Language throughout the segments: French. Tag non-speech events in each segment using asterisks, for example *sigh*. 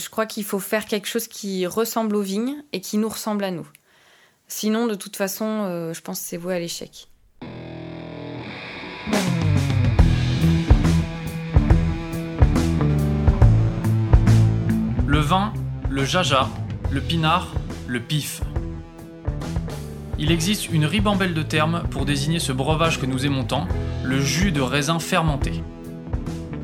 je crois qu'il faut faire quelque chose qui ressemble aux vignes et qui nous ressemble à nous. Sinon, de toute façon, euh, je pense que c'est voué à l'échec. Le vin, le jaja, le pinard, le pif. Il existe une ribambelle de termes pour désigner ce breuvage que nous aimons tant, le jus de raisin fermenté.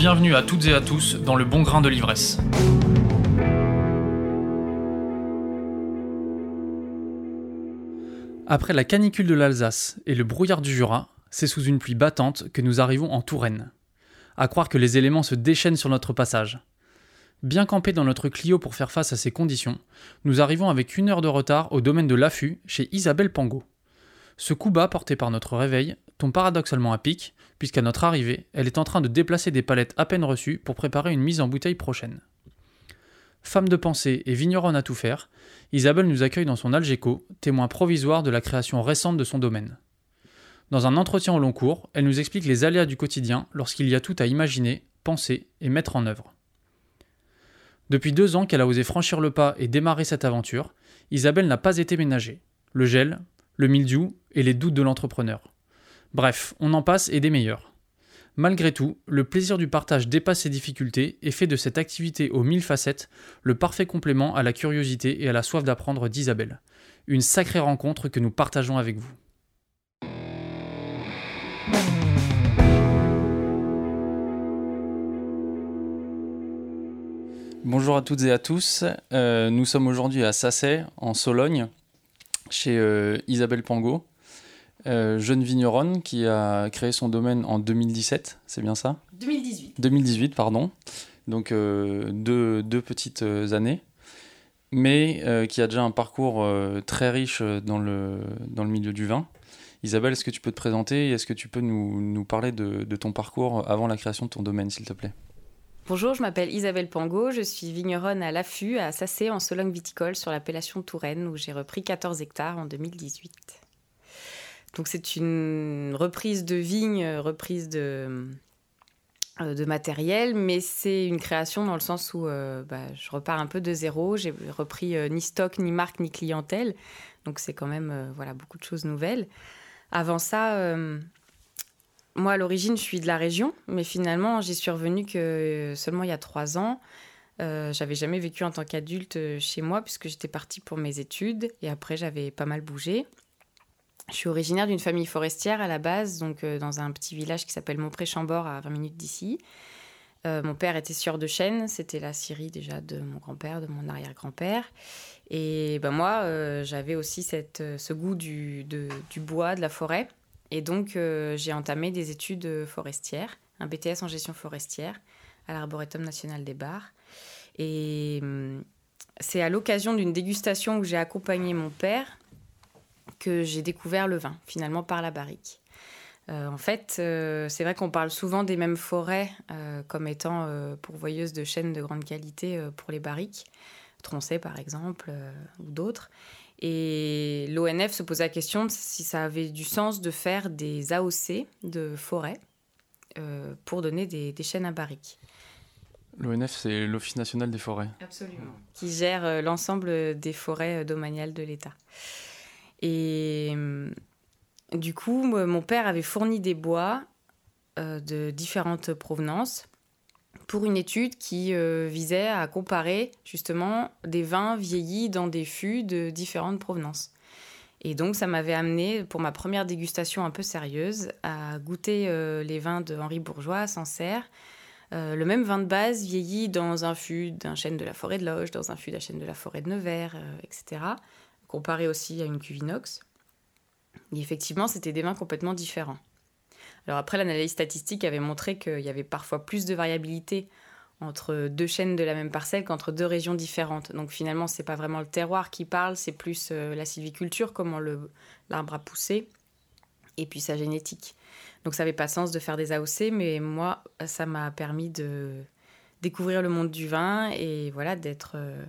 Bienvenue à toutes et à tous dans le bon grain de l'ivresse. Après la canicule de l'Alsace et le brouillard du Jura, c'est sous une pluie battante que nous arrivons en Touraine. À croire que les éléments se déchaînent sur notre passage. Bien campés dans notre Clio pour faire face à ces conditions, nous arrivons avec une heure de retard au domaine de l'affût chez Isabelle Pango. Ce coup bas porté par notre réveil tombe paradoxalement à pic, puisqu'à notre arrivée, elle est en train de déplacer des palettes à peine reçues pour préparer une mise en bouteille prochaine. Femme de pensée et vigneronne à tout faire, Isabelle nous accueille dans son Algeco, témoin provisoire de la création récente de son domaine. Dans un entretien au long cours, elle nous explique les aléas du quotidien lorsqu'il y a tout à imaginer, penser et mettre en œuvre. Depuis deux ans qu'elle a osé franchir le pas et démarrer cette aventure, Isabelle n'a pas été ménagée. Le gel, le mildiou et les doutes de l'entrepreneur. Bref, on en passe et des meilleurs. Malgré tout, le plaisir du partage dépasse ses difficultés et fait de cette activité aux mille facettes le parfait complément à la curiosité et à la soif d'apprendre d'Isabelle. Une sacrée rencontre que nous partageons avec vous. Bonjour à toutes et à tous. Euh, nous sommes aujourd'hui à Sassay, en Sologne, chez euh, Isabelle Pango. Euh, jeune vigneronne qui a créé son domaine en 2017, c'est bien ça 2018. 2018, pardon. Donc euh, deux, deux, petites euh, années, mais qui a déjà un parcours très riche dans le, dans le milieu du vin. Isabelle, est-ce que tu peux te présenter et est-ce que tu peux nous, nous parler de, de, ton parcours avant la création de ton domaine, s'il te plaît? Bonjour, je m'appelle Isabelle Pango, je suis vigneronne à l'Affût, à Sassé, en Sologne viticole, sur l'appellation Touraine, où j'ai repris 14 hectares en 2018. Donc c'est une reprise de vigne, reprise de, euh, de matériel, mais c'est une création dans le sens où euh, bah, je repars un peu de zéro. J'ai repris euh, ni stock, ni marque, ni clientèle. Donc c'est quand même voilà, beaucoup de choses nouvelles. Avant ça, moi à l'origine je suis de la région, mais finalement j'y suis revenue que seulement il y a trois ans. j'avais jamais vécu en tant qu'adulte chez moi puisque j'étais partie pour mes études et après j'avais pas mal bougé. Je suis originaire d'une famille forestière à la base, donc euh, dans un petit village qui s'appelle Montpré-Chambord à 20 minutes d'ici. Euh, mon père était sieur de chêne, c'était la scierie déjà de mon grand-père, de mon arrière-grand-père. Et ben moi, euh, j'avais aussi cette, ce goût du, du, bois, de la forêt. Et donc, j'ai entamé des études forestières, un BTS en gestion forestière à l'Arboretum national des Bars. Et hum, c'est à l'occasion d'une dégustation où j'ai accompagné mon père que j'ai découvert le vin, finalement par la barrique. Euh, en fait, euh, c'est vrai qu'on parle souvent des mêmes forêts euh, comme étant pourvoyeuses de chênes de grande qualité pour les barriques, Troncé par exemple, ou d'autres. Et l'ONF se posait la question de si ça avait du sens de faire des AOC de forêt pour donner des, des chênes à barriques. L'ONF, c'est l'Office national des forêts. Absolument. Qui gère l'ensemble des forêts domaniales de l'État. Et hum, du coup, mon père avait fourni des bois euh, de différentes provenances pour une étude qui euh, visait à comparer justement des vins vieillis dans des fûts de différentes provenances. Et donc, ça m'avait amené, pour ma première dégustation un peu sérieuse, à goûter euh, les vins de Henri Bourgeois à Sancerre. le même vin de base vieilli dans un fût d'un chêne de la forêt de Loge, dans un fût d'un chêne de la forêt de Nevers, etc comparé aussi à une cuve inox. Et effectivement, c'était des vins complètement différents. Alors après, l'analyse statistique avait montré qu'il y avait parfois plus de variabilité entre deux chaînes de la même parcelle qu'entre deux régions différentes. Donc finalement, c'est pas vraiment le terroir qui parle, c'est plus la sylviculture, comment l'arbre a poussé, et puis sa génétique. Donc ça n'avait pas sens de faire des AOC, mais moi, ça m'a permis de découvrir le monde du vin et voilà d'être euh,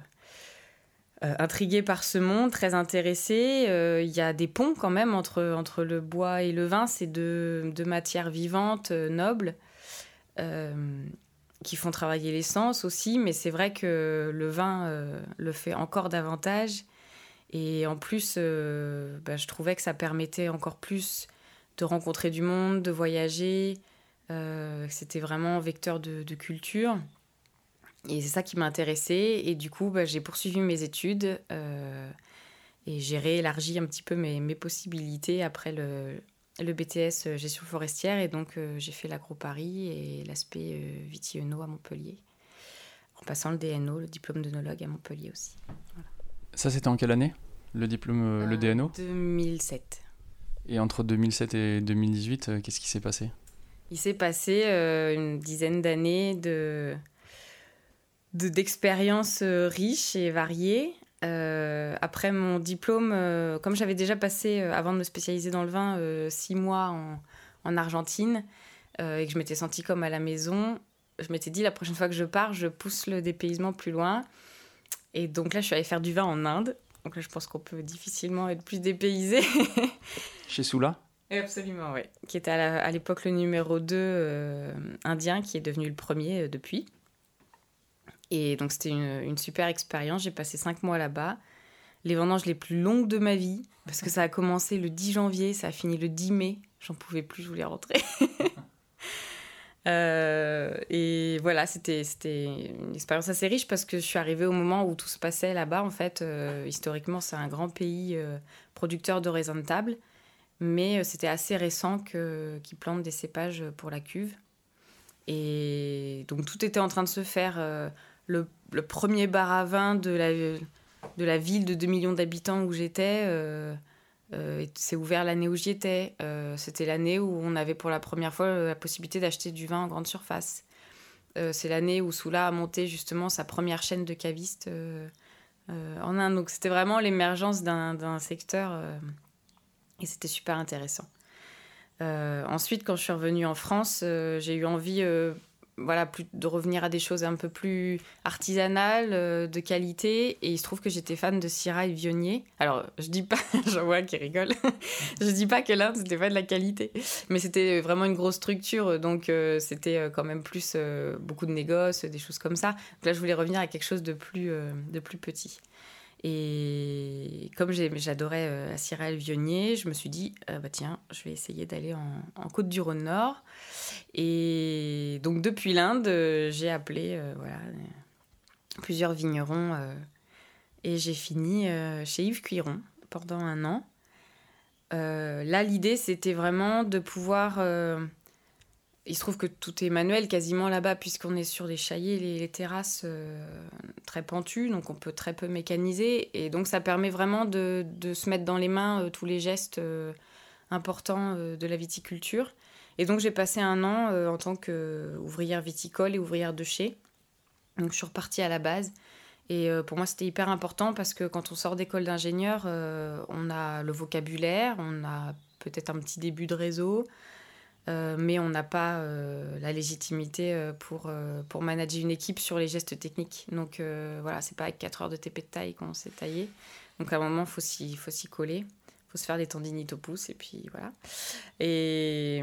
euh, intriguée par ce monde, très intéressée. Euh, il y a des ponts quand même entre, entre le bois et le vin, c'est deux, deux, matières vivantes, nobles, qui font travailler l'essence aussi, mais c'est vrai que le vin le fait encore davantage. Et en plus, bah, je trouvais que ça permettait encore plus de rencontrer du monde, de voyager. Euh, c'était vraiment vecteur de, culture. Et c'est ça qui m'a intéressée. Et du coup, bah, j'ai poursuivi mes études euh, et j'ai réélargi un petit peu mes, mes possibilités après le, le, BTS gestion forestière. Et donc, euh, j'ai fait l'agro-Paris et l'aspect Viti-Eno à Montpellier. En passant le DNO, le diplôme d'œnologue à Montpellier aussi. Ça, c'était en quelle année Le diplôme, le DNO 2007. Et entre 2007 et 2018, euh, qu'est-ce qui s'est passé? Il s'est passé euh, une dizaine d'années de d'expériences euh, riches et variées. après mon diplôme, comme j'avais déjà passé, avant de me spécialiser dans le vin, six mois en, en Argentine, et que je m'étais sentie comme à la maison, je m'étais dit la prochaine fois que je pars, je pousse le dépaysement plus loin. Et donc là, je suis allée faire du vin en Inde. Donc là, je pense qu'on peut difficilement être plus dépaysé. *laughs* Chez Soula Absolument, oui. Qui était à l'époque le numéro 2 euh, indien, qui est devenu le premier euh, depuis. Et donc c'était une, super expérience. J'ai passé cinq mois là-bas. Les vendanges les plus longues de ma vie, parce que ça a commencé le 10 janvier, ça a fini le 10 mai. J'en pouvais plus, je voulais rentrer. *laughs* Euh, et voilà, c'était une expérience assez riche parce que je suis arrivée au moment où tout se passait là-bas. En fait, historiquement, c'est un grand pays producteur de raisins de table. Mais euh, c'était assez récent qu'ils plantent des cépages pour la cuve. Et donc tout était en train de se faire. Euh, le, premier bar à vin de la, de la ville de 2 millions d'habitants où j'étais euh, s'est ouvert l'année où j'y étais. C'était l'année où on avait pour la première fois la possibilité d'acheter du vin en grande surface. C'est l'année où Soula a monté justement sa première chaîne de cavistes en Inde. Donc c'était vraiment l'émergence d'un secteur et c'était super intéressant. Euh, ensuite, quand je suis revenue en France, euh, j'ai eu envie euh, voilà, plus, de revenir à des choses un peu plus artisanales, de qualité. Et il se trouve que j'étais fan de Syrah et Vionnier. Alors, je dis pas, *laughs* j'en vois qui rigole, *laughs* je dis pas que l'Inde, c'était pas de la qualité. Mais c'était vraiment une grosse structure. Donc, c'était quand même plus beaucoup de négoces, des choses comme ça. Donc là, je voulais revenir à quelque chose de plus, de plus petit. Et comme j'adorais euh, Cyril Vionnier, je me suis dit, euh, bah tiens, je vais essayer d'aller en, Côte du Rhône Nord. Et donc depuis l'Inde, euh, j'ai appelé voilà, plusieurs vignerons et j'ai fini chez Yves Cuiron pendant un an. là, l'idée, c'était vraiment de pouvoir il se trouve que tout est manuel quasiment là-bas, puisqu'on est sur des chaillés, les, terrasses euh, très pentues, donc on peut très peu mécaniser. Et donc ça permet vraiment de, se mettre dans les mains euh, tous les gestes euh, importants de la viticulture. Et donc j'ai passé un an en tant qu'ouvrière viticole et ouvrière de chez. Donc je suis repartie à la base. Et pour moi c'était hyper important parce que quand on sort d'école d'ingénieur, on a le vocabulaire, on a peut-être un petit début de réseau. Euh, mais on n'a pas euh, la légitimité euh, pour, pour manager une équipe sur les gestes techniques. Donc voilà, c'est pas avec 4 heures de TP de taille qu'on s'est taillé. Donc à un moment, il faut s'y coller. Il faut se faire des tendinites au pouce et puis voilà. Et,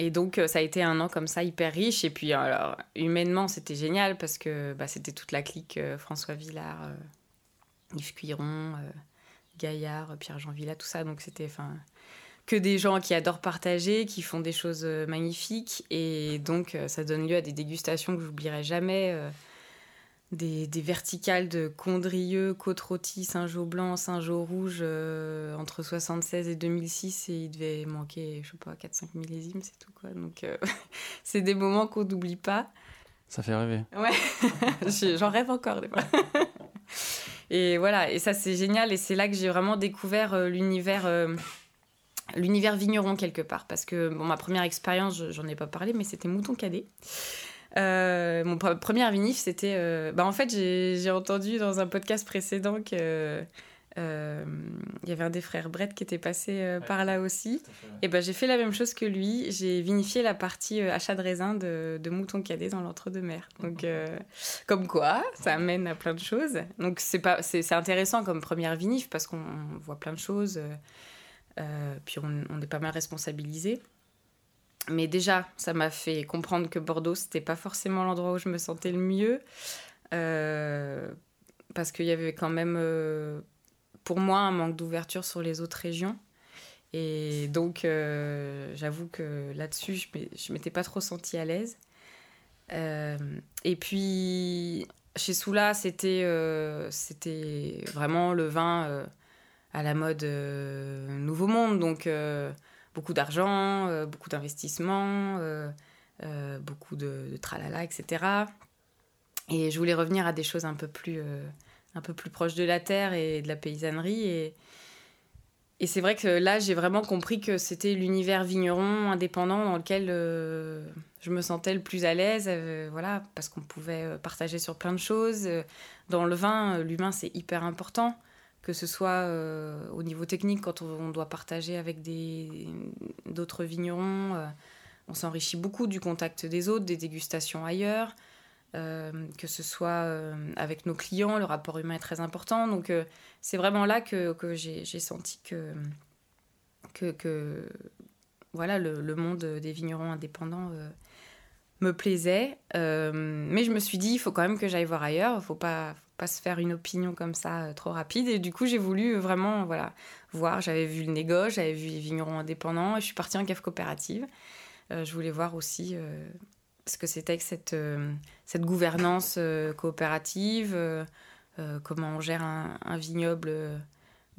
et donc ça a été un an comme ça, hyper riche. Et puis alors, humainement, c'était génial parce que bah, c'était toute la clique François Villard, Yves Cuiron, Gaillard, Pierre-Jean Villa, tout ça. Donc c'était... enfin que des gens qui adorent partager, qui font des choses euh, magnifiques. Et donc, euh, ça donne lieu à des dégustations que j'oublierai jamais. Euh, des, des, verticales de Condrieux, Côte-Rôtie, Saint-Jean-Blanc, Saint-Jean-Rouge entre 76 et 2006. Et il devait manquer, je sais pas, 4-5 millésimes, c'est tout. quoi. Donc, *laughs* c'est des moments qu'on n'oublie pas. Ça fait rêver. Ouais, *laughs* j'en rêve encore des fois. *laughs* et voilà, et ça c'est génial. Et c'est là que j'ai vraiment découvert l'univers l'univers vigneron quelque part. Parce que bon, ma première expérience, j'en ai pas parlé, mais c'était Mouton Cadet. mon premier vinif, c'était. bah, en fait, j'ai entendu dans un podcast précédent que euh, y avait un des frères Brett qui était passé euh, par là aussi. Et ben j'ai fait la même chose que lui. J'ai vinifié la partie euh, achat de raisin de, de mouton cadet dans l'entre-deux-mer. Donc, comme quoi, ça amène à plein de choses. Donc, c'est pas, c'est, intéressant comme première vinif parce qu'on voit plein de choses. Puis, on, on, est pas mal responsabilisé. Mais déjà, ça m'a fait comprendre que Bordeaux, c'était pas forcément l'endroit où je me sentais le mieux. parce qu'il y avait quand même pour moi un manque d'ouverture sur les autres régions. Et donc, euh, j'avoue que là-dessus, je m'étais pas trop sentie à l'aise. Euh, et puis, chez Soula, c'était euh, c'était vraiment le vin à la mode Nouveau Monde. Donc, beaucoup d'argent, beaucoup d'investissement, beaucoup de, tralala, etc. Et je voulais revenir à des choses un peu plus un peu plus proche de la terre et de la paysannerie. Et, et c'est vrai que là, j'ai vraiment compris que c'était l'univers vigneron indépendant dans lequel euh, je me sentais le plus à l'aise, euh, voilà, parce qu'on pouvait euh, partager sur plein de choses. Dans le vin, l'humain, c'est hyper important, que ce soit au niveau technique, quand on, doit partager avec d'autres vignerons. on s'enrichit beaucoup du contact des autres, des dégustations ailleurs. Euh, que ce soit euh, avec nos clients, le rapport humain est très important. Donc euh, c'est vraiment là que, j'ai senti que, voilà, le, monde des vignerons indépendants me plaisait. mais je me suis dit, il faut quand même que j'aille voir ailleurs, faut pas, pas se faire une opinion comme ça trop rapide. Et du coup, j'ai voulu vraiment voilà, voir, j'avais vu le négoce, j'avais vu les vignerons indépendants, et je suis partie en cave coopérative. je voulais voir aussi ce que c'était que cette, euh, cette gouvernance euh, coopérative, euh, comment on gère un, vignoble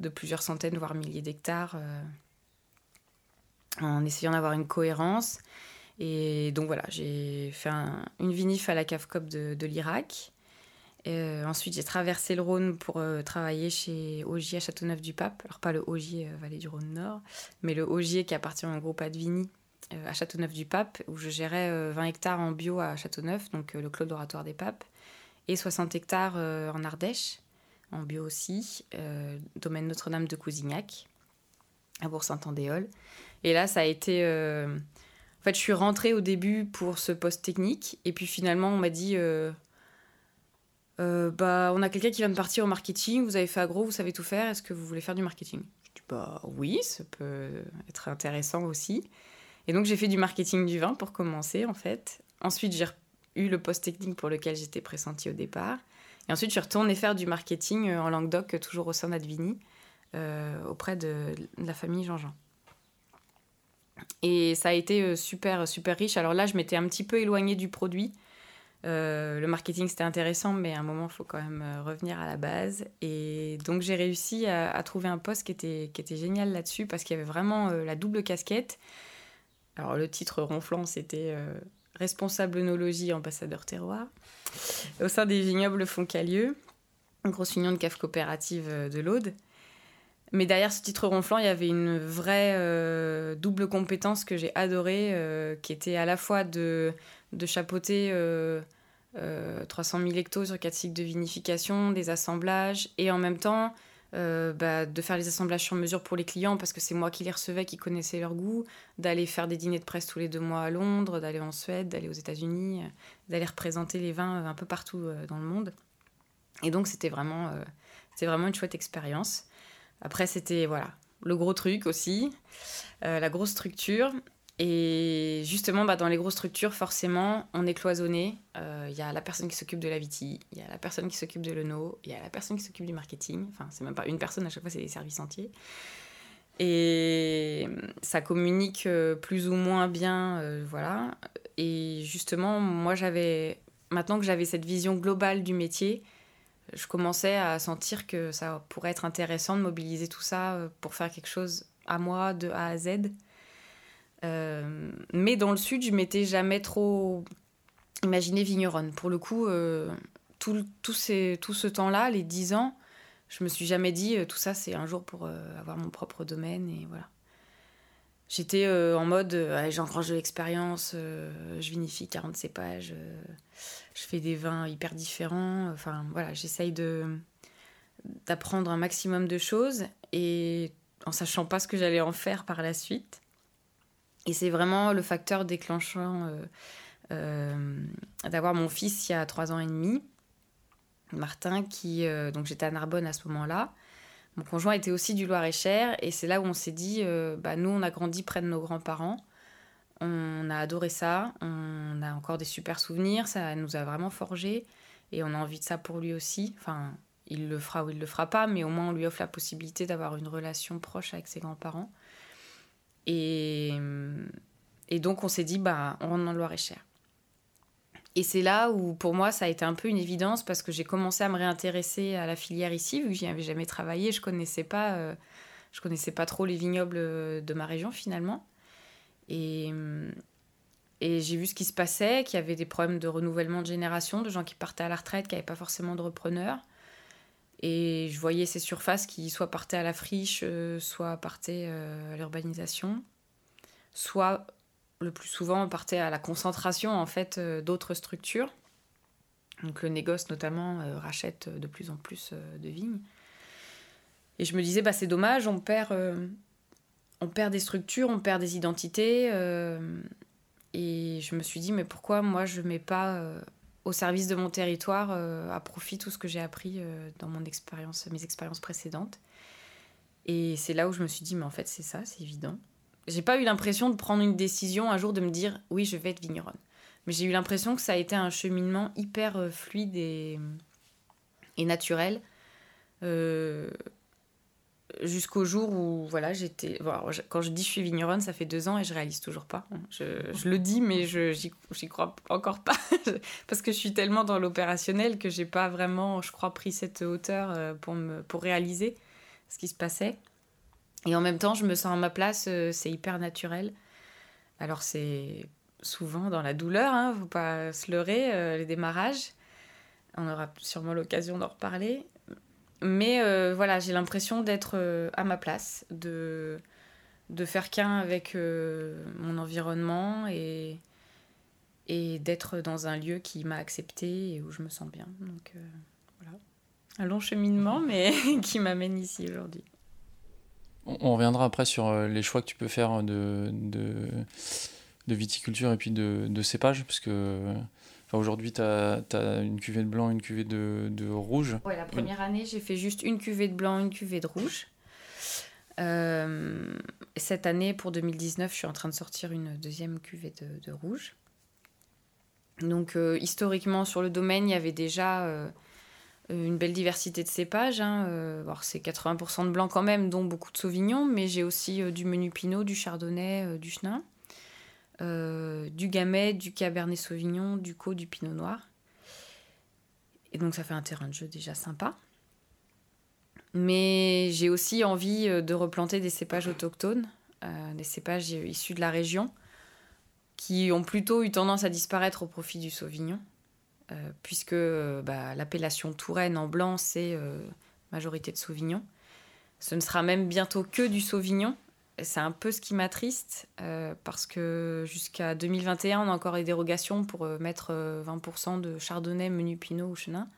de plusieurs centaines, voire milliers d'hectares, en essayant d'avoir une cohérence. Et donc voilà, j'ai fait une vinif à la CAFCOP de, de l'Irak. Ensuite, j'ai traversé le Rhône pour travailler chez Augier à Châteauneuf du Pape. Alors, pas le Augier, vallée du Rhône Nord, mais le Augier qui appartient au groupe Advini, euh, à Châteauneuf-du-Pape, où je gérais 20 euh, hectares en bio à Châteauneuf, donc euh, le Clos d'Oratoire des Papes, et 60 hectares en Ardèche, en bio aussi, domaine Notre-Dame de Cousignac, à Bourg-Saint-Andéol. Et là, ça a été. En fait, je suis rentrée au début pour ce poste technique, et puis finalement, on m'a dit. Bah, on a quelqu'un qui vient de partir au marketing, vous avez fait agro, vous savez tout faire, est-ce que vous voulez faire du marketing? Je dis bah oui, ça peut être intéressant aussi. Et donc j'ai fait du marketing du vin pour commencer en fait. Ensuite j'ai eu le poste technique pour lequel j'étais pressentie au départ. Et ensuite je suis retournée faire du marketing euh, en Languedoc, toujours au sein d'Advini, euh, auprès de, la famille Jean-Jean. Et ça a été euh, super, super riche. Alors là, je m'étais un petit peu éloignée du produit. Le marketing, c'était intéressant, mais à un moment, il faut quand même revenir à la base. Et donc, j'ai réussi à, trouver un poste qui était, qui était génial là-dessus parce qu'il y avait vraiment la double casquette. Alors le titre ronflant, c'était euh, Responsable œnologie, ambassadeur terroir, au sein des vignobles Foncalieu, une grosse union de cave coopérative euh, de l'Aude. Mais derrière ce titre ronflant, il y avait une vraie euh, double compétence que j'ai adorée, qui était à la fois de, de chapeauter 300 000 hectos sur quatre cycles de vinification, des assemblages, et en même temps euh, bah, de faire les assemblages sur mesure pour les clients parce que c'est moi qui les recevais, qui connaissais leur goût, d'aller faire des dîners de presse tous les deux mois à Londres, d'aller en Suède, d'aller aux États-Unis, euh, d'aller représenter les vins euh, un peu partout dans le monde. Et donc c'était vraiment, c'était vraiment une chouette expérience. Après c'était voilà le gros truc aussi, la grosse structure. Et justement, bah, dans les grosses structures, forcément, on est cloisonné. Il euh, y a la personne qui s'occupe de la viti, il y a la personne qui s'occupe de l'ENO, il y a la personne qui s'occupe du marketing. Enfin, c'est même pas une personne, à chaque fois, c'est des services entiers. Et ça communique euh, plus ou moins bien, euh, voilà. Et justement, moi, j'avais, maintenant que j'avais cette vision globale du métier, je commençais à sentir que ça pourrait être intéressant de mobiliser tout ça pour faire quelque chose à moi, de A à Z euh, mais dans le sud, je m'étais jamais trop imaginé vigneronne. Pour le coup, euh, tout, tout, tout ce temps-là, les 10 ans, je me suis jamais dit euh, tout ça, c'est un jour pour avoir mon propre domaine et voilà. j'étais en mode j'engrange de l'expérience, je vinifie 40 cépages, je fais des vins hyper différents. Enfin voilà, j'essaye de d'apprendre un maximum de choses et en sachant pas ce que j'allais en faire par la suite. Et c'est vraiment le facteur déclenchant euh, euh, d'avoir mon fils il y a trois ans et demi, Martin, qui euh, donc j'étais à Narbonne à ce moment-là. Mon conjoint était aussi du Loir-et-Cher et c'est là où on s'est dit, bah, nous on a grandi près de nos grands-parents, on a adoré ça, on a encore des super souvenirs, ça nous a vraiment forgé et on a envie de ça pour lui aussi. Enfin, il le fera ou il le fera pas, mais au moins on lui offre la possibilité d'avoir une relation proche avec ses grands-parents. Et, donc on s'est dit, bah, on rentre dans le Loir-et-Cher. Et c'est là où pour moi ça a été un peu une évidence parce que j'ai commencé à me réintéresser à la filière ici, vu que j'y avais jamais travaillé, je connaissais pas, euh, je connaissais pas trop les vignobles de ma région finalement. Et, et j'ai vu ce qui se passait, qu'il y avait des problèmes de renouvellement de génération, de gens qui partaient à la retraite, qui n'avaient pas forcément de repreneurs. Et je voyais ces surfaces qui soit partaient à la friche, euh, soit partaient euh, à l'urbanisation, soit le plus souvent partaient à la concentration en fait euh, d'autres structures. Donc le négoce notamment rachète de plus en plus de vignes. Et je me disais bah c'est dommage, on perd on perd des structures, on perd des identités. et je me suis dit mais pourquoi moi je mets pas au service de mon territoire euh, à profit tout ce que j'ai appris euh, dans mon expérience, mes expériences précédentes. Et c'est là où je me suis dit, mais en fait, c'est ça, c'est évident. J'ai pas eu l'impression de prendre une décision un jour de me dire, oui, je vais être vigneronne. Mais j'ai eu l'impression que ça a été un cheminement hyper euh, fluide et, et naturel jusqu'au jour où voilà j'étais quand je dis je suis vigneronne ça fait deux ans et je réalise toujours pas. Je, je le dis mais je j'y crois encore pas. *laughs* Parce que je suis tellement dans l'opérationnel que j'ai pas vraiment je crois pris cette hauteur euh, pour pour réaliser ce qui se passait. Et en même temps je me sens à ma place euh, c'est hyper naturel. Alors c'est souvent dans la douleur hein, faut pas se leurrer euh, les démarrages. On aura sûrement l'occasion d'en reparler mais euh, voilà, j'ai l'impression d'être euh, à ma place, de, de faire qu'un avec euh, mon environnement et, et d'être dans un lieu qui m'a accepté et où je me sens bien. Donc voilà, un long cheminement, *laughs* mais *laughs* qui m'amène ici aujourd'hui. On reviendra après sur les choix que tu peux faire de, de, de viticulture et puis de, de cépage, parce que Aujourd'hui, tu as, une cuvée de blanc, une cuvée de, rouge. Ouais, la première année, j'ai fait juste une cuvée de blanc, une cuvée de rouge. Euh, cette année, pour 2019, je suis en train de sortir une deuxième cuvée de, rouge. Donc, euh, historiquement, sur le domaine, il y avait déjà euh, une belle diversité de cépages. Hein. c'est 80% de blanc quand même, dont beaucoup de sauvignon, mais j'ai aussi du menu pinot, du chardonnay, du chenin. Euh, du Gamay, du Cabernet Sauvignon, du Co, du Pinot Noir. Et donc ça fait un terrain de jeu déjà sympa. Mais j'ai aussi envie euh, de replanter des cépages autochtones, euh, des cépages issus de la région, qui ont plutôt eu tendance à disparaître au profit du Sauvignon, puisque bah, l'appellation Touraine en blanc, c'est majorité de Sauvignon. Ce ne sera même bientôt que du Sauvignon, c'est un peu ce qui m'attriste euh, parce que jusqu'à 2021, on a encore des dérogations pour euh, mettre 20% euh, de chardonnay, menu pinot ou chenin.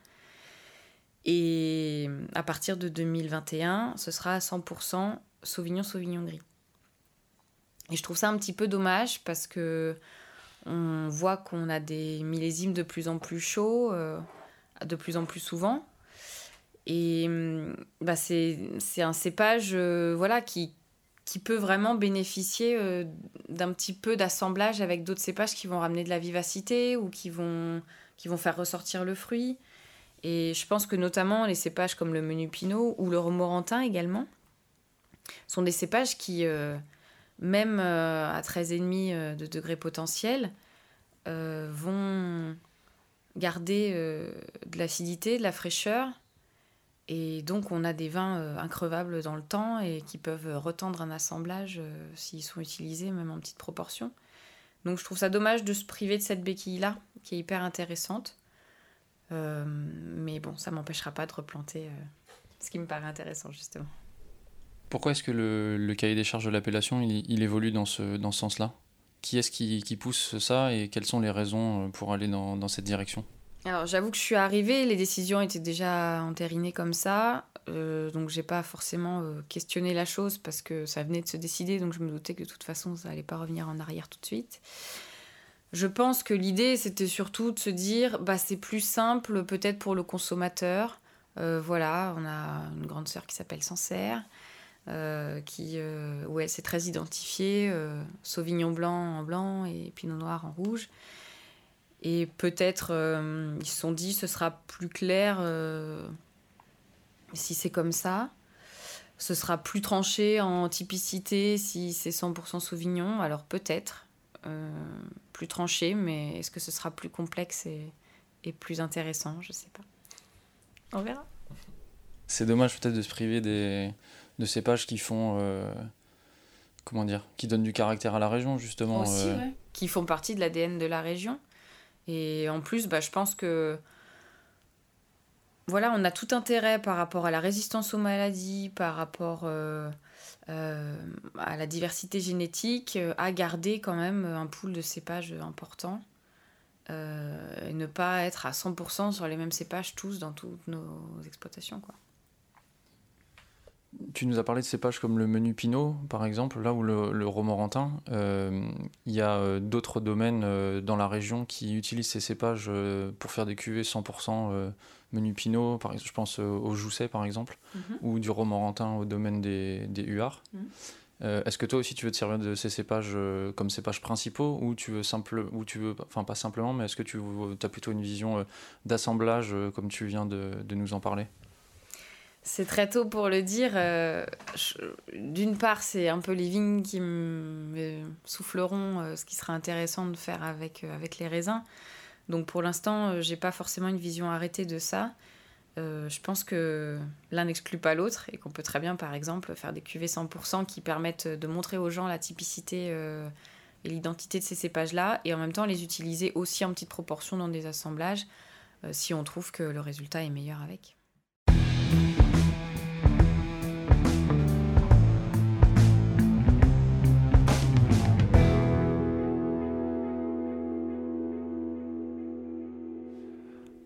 Et à partir de 2021, ce sera 100% sauvignon, sauvignon gris. Et je trouve ça un petit peu dommage parce que on voit qu'on a des millésimes de plus en plus chauds, de plus en plus souvent. Et bah c'est un cépage voilà, qui, qui peut vraiment bénéficier euh, d'un petit peu d'assemblage avec d'autres cépages qui vont ramener de la vivacité ou qui vont, qui vont faire ressortir le fruit. Et je pense que notamment les cépages comme le menu pinot ou le romorantin également sont des cépages qui, euh, même euh, à 13,5 de degrés potentiel, vont garder de l'acidité, de la fraîcheur et donc on a des vins euh, increvables dans le temps et qui peuvent retendre un assemblage euh, s'ils sont utilisés, même en petite proportion. Donc je trouve ça dommage de se priver de cette béquille-là, qui est hyper intéressante. Euh, mais bon, ça m'empêchera pas de replanter ce qui me paraît intéressant, justement. Pourquoi est-ce que le, cahier des charges de l'appellation, il, évolue dans ce, dans ce sens-là? Qui est-ce qui, qui, pousse ça et quelles sont les raisons pour aller dans, dans cette direction? Alors j'avoue que je suis arrivée, les décisions étaient déjà entérinées comme ça, euh, donc j'ai pas forcément euh, questionné la chose parce que ça venait de se décider, donc je me doutais que de toute façon ça allait pas revenir en arrière tout de suite. Je pense que l'idée c'était surtout de se dire bah c'est plus simple peut-être pour le consommateur. Euh, voilà, on a une grande sœur qui s'appelle Sancerre. qui, où elle s'est très identifiée, Sauvignon blanc en blanc et Pinot noir en rouge. Et peut-être, euh, ils se sont dit, ce sera plus clair euh, si c'est comme ça. Ce sera plus tranché en typicité si c'est 100% Sauvignon. Alors peut-être, euh, plus tranché, mais est-ce que ce sera plus complexe et, et plus intéressant? Je sais pas. On verra. C'est dommage peut-être de se priver des, de cépages qui font... comment dire Qui donnent du caractère à la région, justement. Aussi, ouais. Qui font partie de l'ADN de la région. Et en plus, bah, je pense que voilà, on a tout intérêt par rapport à la résistance aux maladies, par rapport euh, euh, à la diversité génétique, euh, à garder quand même un pool de cépages important. et ne pas être à 100% sur les mêmes cépages tous dans toutes nos exploitations. Quoi. Tu nous as parlé de cépages comme le menu Pinot, par exemple, là où le, le Romorantin. Euh, il y a euh, d'autres domaines euh, dans la région qui utilisent ces cépages pour faire des cuvées 100% menu Pinot. Par je pense au Jousset, par exemple, mhm. ou du Romorantin au domaine des, des huards. Mhm. est-ce que toi aussi tu veux te servir de ces cépages comme cépages principaux ou tu veux simple ou tu veux enfin pas simplement mais est-ce que tu as plutôt une vision d'assemblage comme tu viens de, de nous en parler? C'est très tôt pour le dire. Euh, d'une part, c'est un peu les vignes qui me souffleront euh, ce qui sera intéressant de faire avec, euh, avec les raisins. Donc pour l'instant, j'ai pas forcément une vision arrêtée de ça. je pense que l'un n'exclut pas l'autre et qu'on peut très bien, par exemple, faire des cuvées 100% qui permettent de montrer aux gens la typicité et l'identité de ces cépages-là et en même temps les utiliser aussi en petite proportion dans des assemblages si on trouve que le résultat est meilleur avec.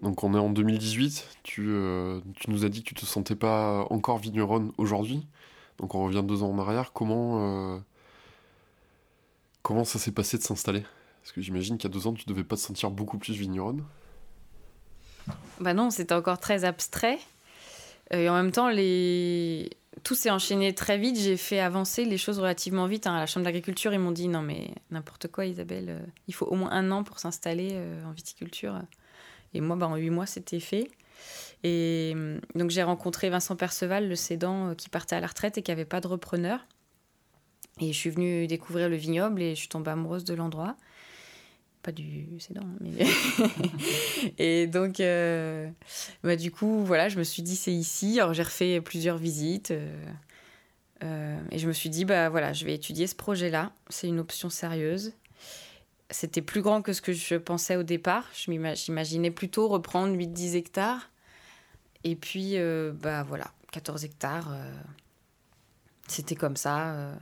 Donc on est en 2018, euh, tu, nous as dit que tu te sentais pas encore vigneronne aujourd'hui, donc on revient deux ans en arrière, comment, euh, comment ça s'est passé de s'installer? Parce que j'imagine qu'il y a deux ans tu devais pas te sentir beaucoup plus vigneronne. Bah non, c'était encore très abstrait. Et en même temps, les... tout s'est enchaîné très vite. J'ai fait avancer les choses relativement vite. Hein. À la Chambre d'agriculture, ils m'ont dit non, mais n'importe quoi, Isabelle, il faut au moins un an pour s'installer en viticulture. Et moi, bah, en huit mois, c'était fait. Et euh, donc j'ai rencontré Vincent Perceval, le cédant euh, qui partait à la retraite et qui n'avait pas de repreneur. Et je suis venue découvrir le vignoble et je suis tombée amoureuse de l'endroit. Pas du cédant, mais... *laughs* et donc, euh, bah, du coup, voilà, je me suis dit, c'est ici. Alors j'ai refait plusieurs visites. et je me suis dit, bah voilà, je vais étudier ce projet-là. C'est une option sérieuse c'était plus grand que ce que je pensais au départ. Je m'imaginais plutôt reprendre 8-10 hectares. Et puis, euh, bah voilà, 14 hectares. Euh, c'était comme ça. Euh.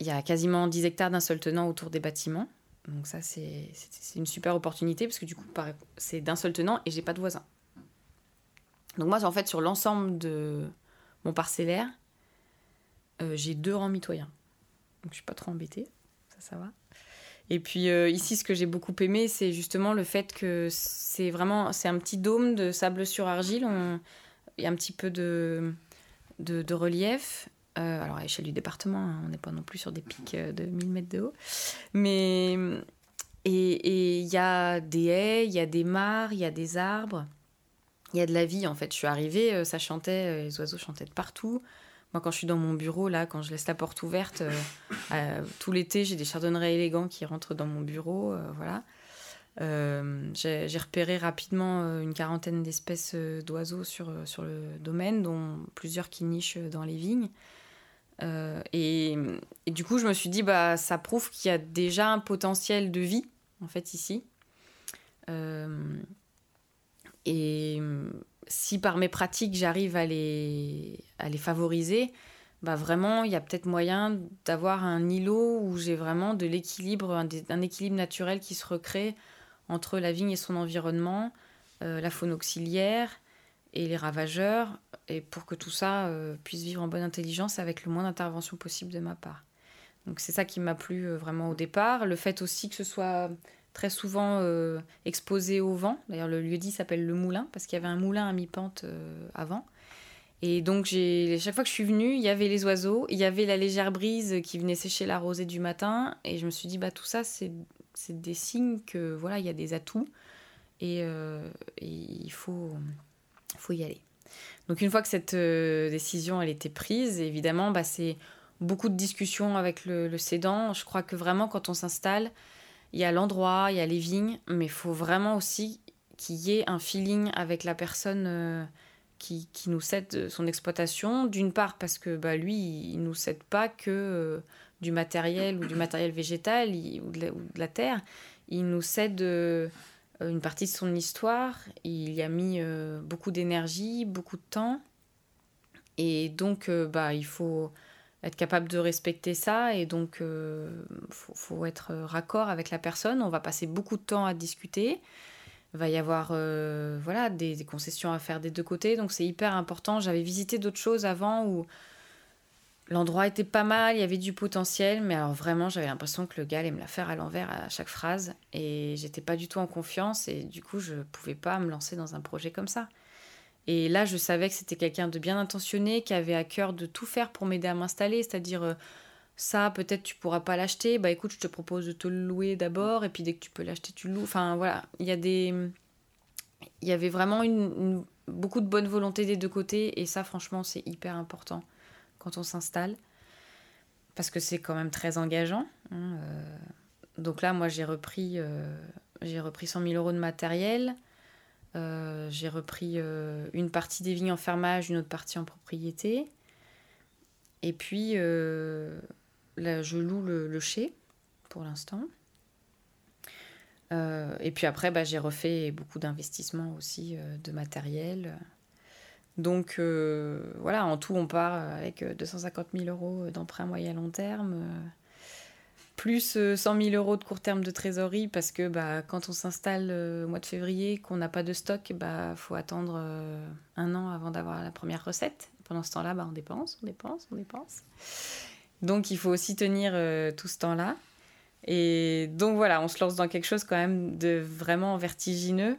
Il y a quasiment 10 hectares d'un seul tenant autour des bâtiments. Donc ça, c'est une super opportunité parce que du coup, c'est d'un seul tenant et j'ai pas de voisins. Donc moi, en fait, sur l'ensemble de mon parcellaire, j'ai deux rangs mitoyens. Donc je suis pas trop embêtée. Ça, ça va. Et puis euh, ici, ce que j'ai beaucoup aimé, c'est justement le fait que c'est vraiment c'est un petit dôme de sable sur argile. Il y a un petit peu de, de, relief. Euh, alors à l'échelle du département, hein, on n'est pas non plus sur des pics euh, de 1000 mètres de haut. Mais et il y a des haies, il y a des mares, il y a des arbres. Il y a de la vie en fait. Je suis arrivée, ça chantait, les oiseaux chantaient de partout. Moi, quand je suis dans mon bureau, là, quand je laisse la porte ouverte, euh, euh, tout l'été, j'ai des chardonnerets élégants qui rentrent dans mon bureau. Euh, voilà. j'ai repéré rapidement une quarantaine d'espèces d'oiseaux sur, sur le domaine, dont plusieurs qui nichent dans les vignes. Et, et, du coup, je me suis dit, bah, ça prouve qu'il y a déjà un potentiel de vie, en fait, ici. et si par mes pratiques j'arrive à les, à les favoriser, bah vraiment, il y a peut-être moyen d'avoir un îlot où j'ai vraiment de l'équilibre, un, équilibre naturel qui se recrée entre la vigne et son environnement, euh, la faune auxiliaire et les ravageurs, et pour que tout ça euh, puisse vivre en bonne intelligence avec le moins d'intervention possible de ma part. Donc c'est ça qui m'a plu euh, vraiment au départ. Le fait aussi que ce soit très souvent exposé au vent. D'ailleurs, le lieu dit s'appelle le Moulin parce qu'il y avait un moulin à mi-pente avant. Et donc, chaque fois que je suis venue, il y avait les oiseaux, il y avait la légère brise qui venait sécher la rosée du matin. Et je me suis dit, bah, tout ça, c'est, des signes que voilà, il y a des atouts. Et, euh, il faut, faut y aller. Donc, une fois que cette euh, décision elle était prise, évidemment, bah, c'est beaucoup de discussions avec le, le cédant. Je crois que vraiment, quand on s'installe, il y a l'endroit, il y a les vignes, mais il faut vraiment aussi qu'il y ait un feeling avec la personne. Euh, qui, nous cède son exploitation. D'une part parce que bah, lui, il nous cède pas que euh, du matériel ou du matériel végétal ou, de la, terre. Il nous cède euh, une partie de son histoire. Il y a mis euh, beaucoup d'énergie, beaucoup de temps. Et donc, bah, il faut être capable de respecter ça. Et donc, il faut, faut, être raccord avec la personne. On va passer beaucoup de temps à discuter va y avoir euh, voilà des, concessions à faire des deux côtés donc c'est hyper important j'avais visité d'autres choses avant où l'endroit était pas mal il y avait du potentiel mais alors vraiment j'avais l'impression que le gars allait me la faire à l'envers à chaque phrase. Et j'étais pas du tout en confiance et du coup je pouvais pas me lancer dans un projet comme ça. Et là je savais que c'était quelqu'un de bien intentionné qui avait à cœur de tout faire pour m'aider à m'installer. C'est-à-dire euh, ça peut-être tu pourras pas l'acheter. Bah écoute je te propose de te le louer d'abord et puis dès que tu peux l'acheter tu le loues. Enfin voilà. Il y a des il y avait vraiment beaucoup de bonne volonté des deux côtés et ça franchement c'est hyper important quand on s'installe parce que c'est quand même très engageant hein, euh. donc là moi j'ai repris euh, repris 100 000 euros de matériel euh, j'ai repris une partie des vignes en fermage une autre partie en propriété et puis Là, je loue le, le chai pour l'instant. Et puis après, bah, j'ai refait beaucoup d'investissements aussi de matériel. Donc euh, voilà, en tout, on part avec 250 000 euros d'emprunt moyen long terme, plus 100 000 euros de court terme de trésorerie, parce que bah, quand on s'installe au mois de février, qu'on n'a pas de stock, il bah, faut attendre un an avant d'avoir la première recette. Pendant ce temps-là, bah, on dépense, on dépense, on dépense. Donc il faut aussi tenir euh, tout ce temps-là. Et donc voilà, on se lance dans quelque chose quand même de vraiment vertigineux,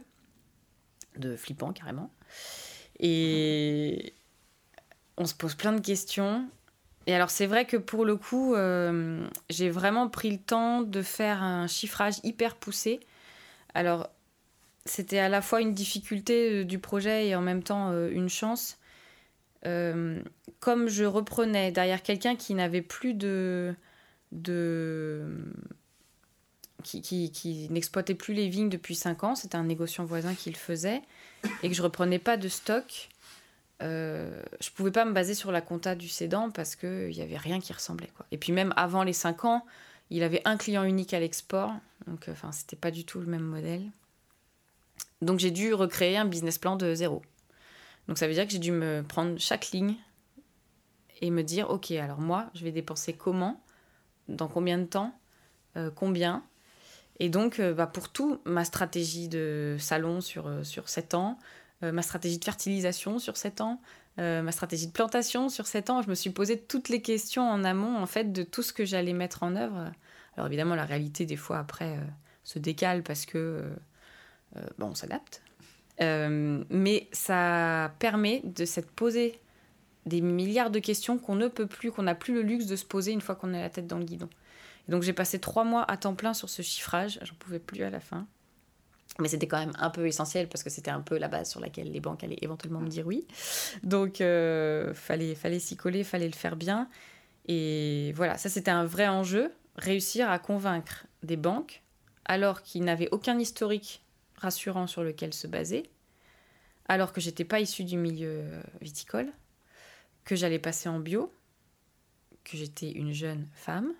de flippant carrément. Et on se pose plein de questions. Et alors c'est vrai que pour le coup, euh, j'ai vraiment pris le temps de faire un chiffrage hyper poussé. Alors c'était à la fois une difficulté euh, du projet et en même temps une chance euh, comme je reprenais derrière quelqu'un qui n'avait plus de. de qui, qui, qui n'exploitait plus les vignes depuis 5 ans, c'était un négociant voisin qui le faisait, et que je reprenais pas de stock, euh, je pouvais pas me baser sur la compta du cédant parce qu'il n'y avait rien qui ressemblait. Quoi. Et puis même avant les 5 ans, il avait un client unique à l'export, donc enfin c'était pas du tout le même modèle. Donc j'ai dû recréer un business plan de zéro. Donc ça veut dire que j'ai dû me prendre chaque ligne et me dire, ok, alors moi, je vais dépenser comment, dans combien de temps, euh, combien. Et donc, euh, bah, pour tout, ma stratégie de salon sur, euh, sur 7 ans, ma stratégie de fertilisation sur 7 ans, ma stratégie de plantation sur 7 ans, je me suis posé toutes les questions en amont, en fait, de tout ce que j'allais mettre en œuvre. Alors évidemment, la réalité, des fois, après, se décale parce que, bon, on s'adapte. Euh, mais ça permet de se poser des milliards de questions qu'on ne peut plus, qu'on n'a plus le luxe de se poser une fois qu'on a la tête dans le guidon. Donc j'ai passé trois mois à temps plein sur ce chiffrage, j'en pouvais plus à la fin. Mais c'était quand même un peu essentiel parce que c'était un peu la base sur laquelle les banques allaient éventuellement me dire oui. Donc euh, fallait, fallait s'y coller, fallait le faire bien. Et voilà, ça c'était un vrai enjeu, réussir à convaincre des banques alors qu'ils n'avaient aucun historique rassurant sur lequel se baser, alors que j'étais pas issue du milieu viticole, que j'allais passer en bio, que j'étais une jeune femme.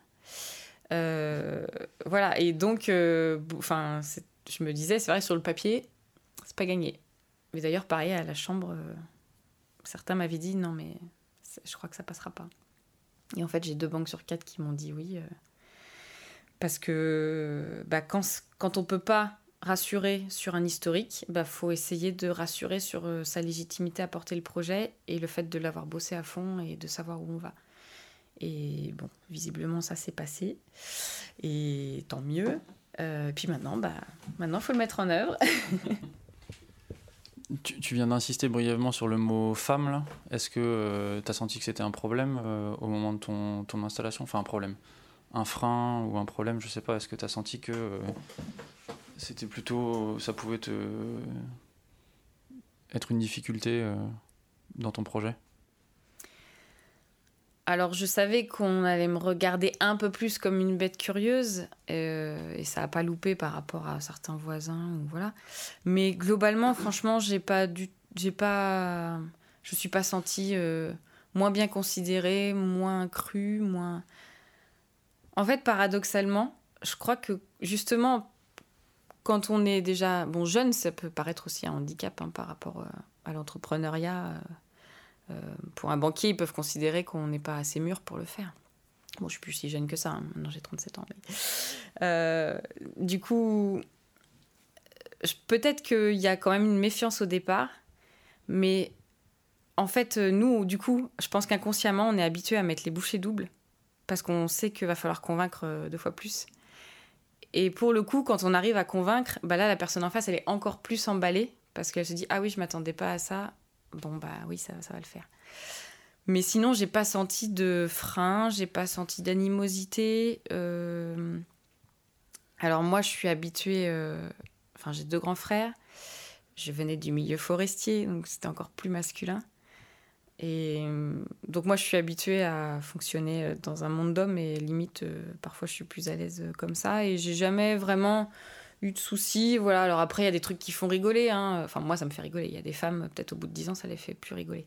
Euh, voilà, et donc, euh, enfin, je me disais, c'est vrai, sur le papier, c'est pas gagné. Mais d'ailleurs, pareil, à la chambre, certains m'avaient dit, non, mais je crois que ça passera pas. Et en fait, j'ai deux banques sur quatre qui m'ont dit oui. parce que bah, quand, quand on peut pas rassurer sur un historique, bah faut essayer de rassurer sur sa légitimité à porter le projet et le fait de l'avoir bossé à fond et de savoir où on va. Et bon, visiblement, ça s'est passé. Et tant mieux. Euh, puis maintenant, bah, maintenant, faut le mettre en œuvre. *laughs* tu, viens d'insister brièvement sur le mot femme, là. Est-ce que euh, tu as senti que c'était un problème euh, au moment de ton, ton, installation? Enfin, un problème. Un frein ou un problème, je sais pas. Est-ce que tu as senti que c'était plutôt. Ça pouvait te. être une difficulté dans ton projet? Alors je savais qu'on allait me regarder un peu plus comme une bête curieuse euh, et ça n'a pas loupé par rapport à certains voisins ou voilà. Mais globalement, franchement, j'ai pas du, j'ai pas, je suis pas sentie euh, moins bien considérée, moins crue, moins. En fait, paradoxalement, je crois que justement, quand on est déjà bon jeune, ça peut paraître aussi un handicap hein, par rapport euh, à l'entrepreneuriat pour un banquier, ils peuvent considérer qu'on n'est pas assez mûr pour le faire. Bon, je suis plus si jeune que ça, hein. maintenant j'ai 37 ans. Euh, du coup, peut-être qu'il y a quand même une méfiance au départ, mais en fait, nous, du coup, je pense qu'inconsciemment, on est habitué à mettre les bouchées doubles, parce qu'on sait qu'il va falloir convaincre euh, deux fois plus. Et pour le coup, quand on arrive à convaincre, bah là, la personne en face, elle est encore plus emballée, parce qu'elle se dit, ah oui, je m'attendais pas à ça, bon bah oui, ça, ça va le faire. Mais sinon, j'ai pas senti de frein, j'ai pas senti d'animosité. Euh, alors moi, je suis habituée. Euh, enfin, j'ai deux grands frères. Je venais du milieu forestier, donc c'était encore plus masculin. Et euh, donc moi, je suis habituée à fonctionner dans un monde d'hommes et limite, parfois, je suis plus à l'aise comme ça. Et j'ai jamais vraiment eu de soucis. Voilà. Alors après, il y a des trucs qui font rigoler. Hein. Enfin, moi, ça me fait rigoler. Il y a des femmes, peut-être au bout de 10 ans, ça les fait plus rigoler.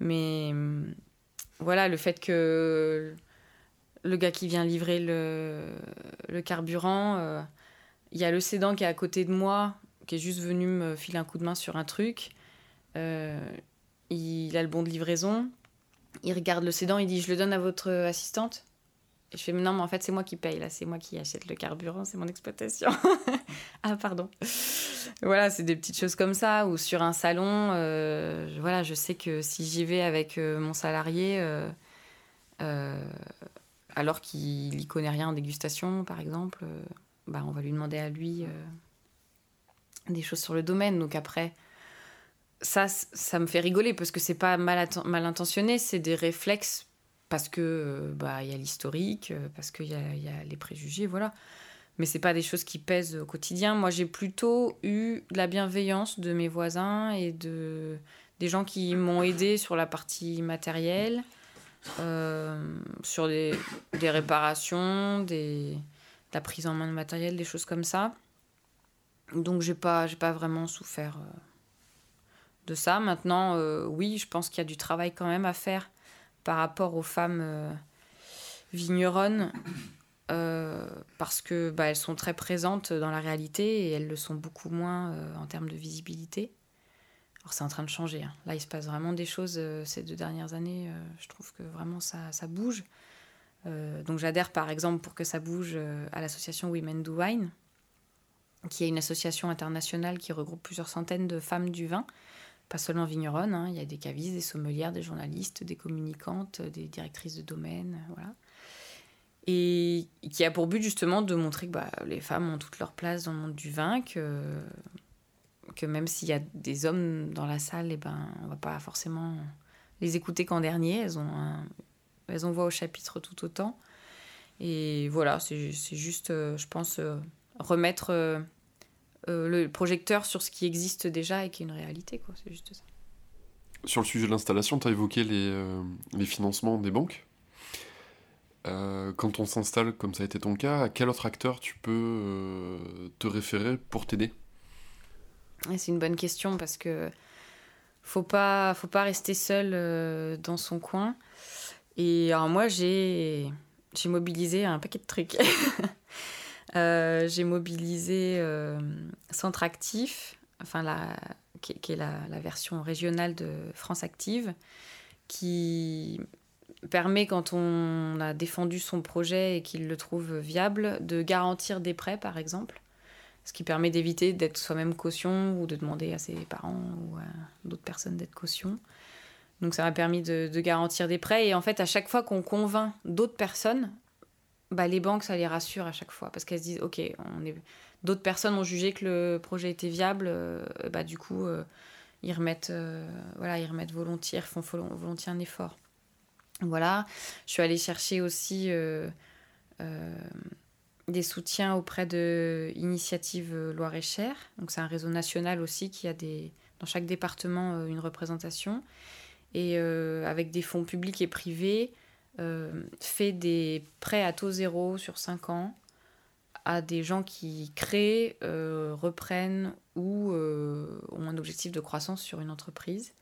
Mais hum, voilà, le fait que le gars qui vient livrer le, le carburant, euh, il y a le sédan qui est à côté de moi, qui est juste venu me filer un coup de main sur un truc. Euh, il a le bon de livraison. Il regarde le sédan, il dit Je le donne à votre assistante je fais, non, mais en fait, c'est moi qui paye, là, c'est moi qui achète le carburant, c'est mon exploitation. *laughs* ah, pardon. voilà, c'est des petites choses comme ça, ou sur un salon, euh, voilà, je sais que si j'y vais avec euh, mon salarié, euh, alors qu'il n'y connaît rien en dégustation, par exemple, bah, on va lui demander à lui des choses sur le domaine. Donc après, ça, ça me fait rigoler parce que c'est pas mal, mal intentionné, c'est des réflexes parce que euh, bah il y a l'historique, euh, parce qu'il y, y a, les préjugés, voilà. Mais c'est pas des choses qui pèsent au quotidien. Moi, j'ai plutôt eu de la bienveillance de mes voisins et de des gens qui m'ont aidé sur la partie matérielle, euh, sur des, réparations, des, la prise en main de matériel, des choses comme ça. Donc j'ai pas j'ai pas vraiment souffert de ça. Maintenant, oui, je pense qu'il y a du travail quand même à faire par rapport aux femmes euh, vigneronnes euh, parce que bah, elles sont très présentes dans la réalité et elles le sont beaucoup moins euh, en termes de visibilité. Alors c'est en train de changer. Hein. Là, il se passe vraiment des choses ces deux dernières années. je trouve que vraiment ça, ça bouge. donc j'adhère par exemple pour que ça bouge à l'association Women Do Wine, qui est une association internationale qui regroupe plusieurs centaines de femmes du vin pas seulement vigneronnes, hein, il y a des cavistes, des sommelières, des journalistes, des communicantes, des directrices de domaine, voilà. Et qui a pour but justement de montrer que bah, les femmes ont toute leur place dans le monde du vin, que, même s'il y a des hommes dans la salle, et eh ben, on va pas forcément les écouter qu'en dernier, elles ont, elles ont voix au chapitre tout autant. Et voilà, c'est juste, euh, je pense, euh, remettre euh, le projecteur sur ce qui existe déjà et qui est une réalité, quoi. C'est juste ça. Sur le sujet de l'installation, tu as évoqué les, euh, les, financements des banques. Euh, quand on s'installe, comme ça a été ton cas, à quel autre acteur tu peux te référer pour t'aider? C'est une bonne question parce que faut pas, faut pas rester seul dans son coin. Et alors moi, j'ai mobilisé un paquet de trucs. *laughs* Euh, j'ai mobilisé euh, Centre Actif, enfin qui, est la, version régionale de France Active, qui permet, quand on a défendu son projet et qu'il le trouve viable, de garantir des prêts, par exemple. Ce qui permet d'éviter d'être soi-même caution ou de demander à ses parents ou à d'autres personnes d'être caution. Donc ça m'a permis de, garantir des prêts. Et en fait, à chaque fois qu'on convainc d'autres personnes, bah, les banques, ça les rassure à chaque fois. Parce qu'elles se disent, OK, on est... d'autres personnes ont jugé que le projet était viable. Euh, bah, du coup, euh, ils, remettent, euh, voilà, ils volontiers, font volontiers un effort. Voilà. Je suis allée chercher aussi des soutiens auprès de Initiative Loire-et-Cher. Donc c'est un réseau national aussi qui a des, dans chaque département une représentation et avec des fonds publics et privés, euh, fait des prêts à taux zéro sur 5 ans à des gens qui créent, euh, reprennent ou ont un objectif de croissance sur une entreprise.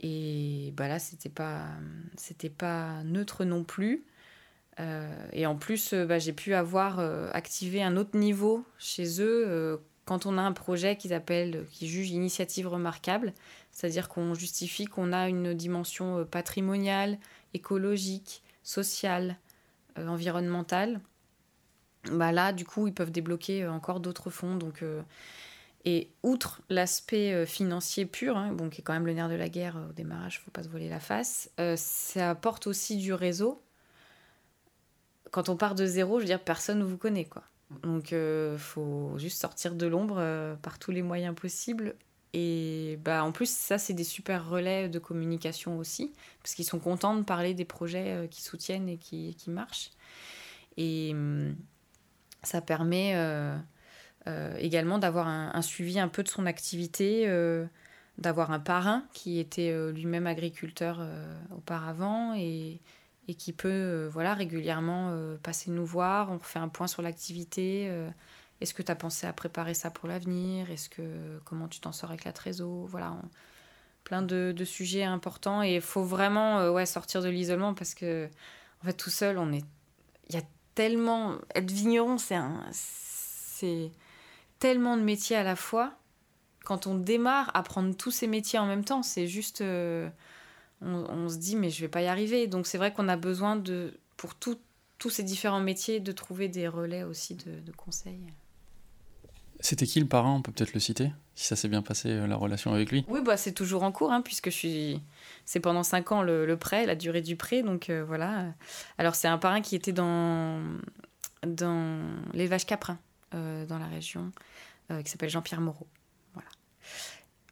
Et bah là, c'était pas, c'était pas neutre non plus. et en plus, bah, j'ai pu avoir activé un autre niveau chez eux quand on a un projet qu'ils appellent, qui juge initiative remarquable, c'est-à-dire qu'on justifie qu'on a une dimension euh, patrimoniale, écologique, sociale, euh, environnementale, bah là, du coup, ils peuvent débloquer euh, encore d'autres fonds. Donc, et outre l'aspect financier pur, hein, bon, qui est quand même le nerf de la guerre au démarrage, faut pas se voler la face, ça apporte aussi du réseau. Quand on part de zéro, je veux dire, personne ne vous connaît, quoi. Donc, il euh, faut juste sortir de l'ombre euh, par tous les moyens possibles. Et bah, en plus, ça, c'est des super relais de communication aussi, parce qu'ils sont contents de parler des projets euh, qui soutiennent et qui, qui marchent. Et hum, ça permet également d'avoir un, suivi un peu de son activité, d'avoir un parrain qui était lui-même agriculteur auparavant et et qui peut euh, voilà, régulièrement euh, passer nous voir. On fait un point sur l'activité. Euh, est-ce que tu as pensé à préparer ça pour l'avenir? Est-ce que comment tu t'en sors avec la trésor? Voilà, plein de, de, sujets importants et il faut vraiment ouais, sortir de l'isolement parce que en fait tout seul on est il y a tellement être vigneron c'est c'est tellement de métiers à la fois quand on démarre apprendre tous ces métiers en même temps c'est juste on, se dit mais je vais pas y arriver. Donc c'est vrai qu'on a besoin de, pour tous ces différents métiers, de trouver des relais aussi de, conseils. C'était qui le parrain? On peut peut-être le citer, si ça s'est bien passé, euh, la relation avec lui Oui, bah, c'est toujours en cours, hein, puisque je suis... c'est pendant 5 ans le, prêt, la durée du prêt. Donc euh, voilà. Alors c'est un parrain qui était dans, dans l'élevage caprin, euh, dans la région, qui s'appelle Jean-Pierre Moreau.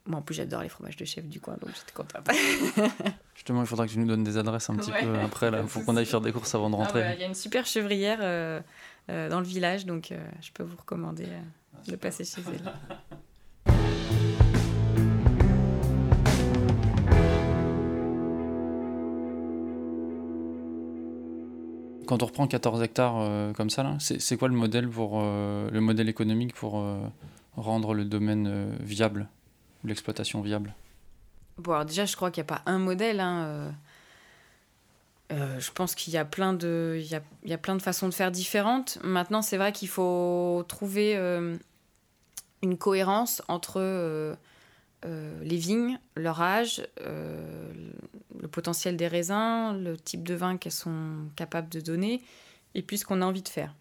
Moi, en plus, j'adore les fromages de chef du coin, donc j'étais contente. *laughs* Justement, il faudra que tu nous donnes des adresses un petit peu après. Il faut qu'on aille faire des courses avant de ah rentrer. Il y a une super chevrière euh, euh, dans le village, donc euh, je peux vous recommander de passer chez elle. Quand on reprend 14 hectares comme ça, c'est quoi le modèle, pour, le modèle économique pour rendre le domaine viable l'exploitation viable? Bon, alors déjà, je crois qu'il n'y a pas un modèle. Hein, euh, euh, je pense qu'il y a plein de, il y a, il y a, plein de façons de faire différentes. Maintenant, c'est vrai qu'il faut trouver euh, une cohérence entre les vignes, leur âge, le potentiel des raisins, le type de vin qu'elles sont capables de donner, et puis ce qu'on a envie de faire.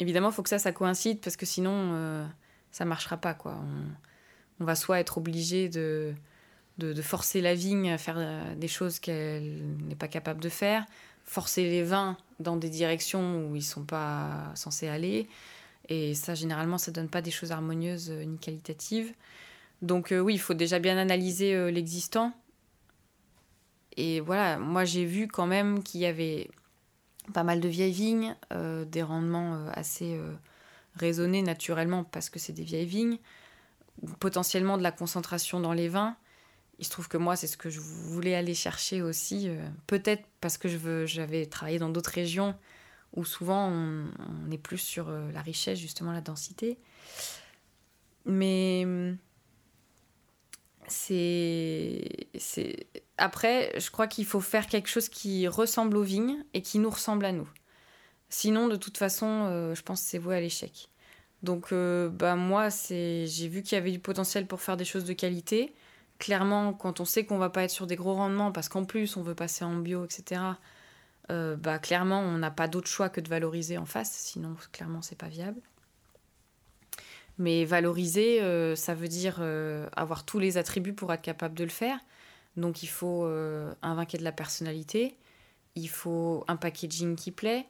Évidemment, il faut que ça, ça coïncide parce que sinon, ça marchera pas, quoi. On, va soit être obligé de, de, forcer la vigne à faire euh, des choses qu'elle n'est pas capable de faire, forcer les vins dans des directions où ils sont pas censés aller. Et ça, généralement, ça donne pas des choses harmonieuses euh, ni qualitatives. Donc euh, oui, il faut déjà bien analyser l'existant. Et voilà, moi j'ai vu quand même qu'il y avait pas mal de vieilles vignes, des rendements assez raisonnés naturellement parce que c'est des vieilles vignes potentiellement de la concentration dans les vins. Il se trouve que moi, c'est ce que je voulais aller chercher aussi. Euh, peut-être parce que j'avais travaillé dans d'autres régions où souvent on, est plus sur euh, la richesse, justement la densité. Mais c'est. Après, je crois qu'il faut faire quelque chose qui ressemble aux vignes et qui nous ressemble à nous. Sinon, de toute façon, euh, je pense que c'est voué à l'échec. Donc, euh, bah, moi, j'ai vu qu'il y avait du potentiel pour faire des choses de qualité. clairement, quand on sait qu'on va pas être sur des gros rendements, parce qu'en plus on veut passer en bio, etc., euh, bah, clairement on n'a pas d'autre choix que de valoriser en face, sinon clairement c'est pas viable. Mais valoriser, euh, ça veut dire euh, avoir tous les attributs pour être capable de le faire. Donc il faut un ait de la personnalité, il faut un packaging qui plaît,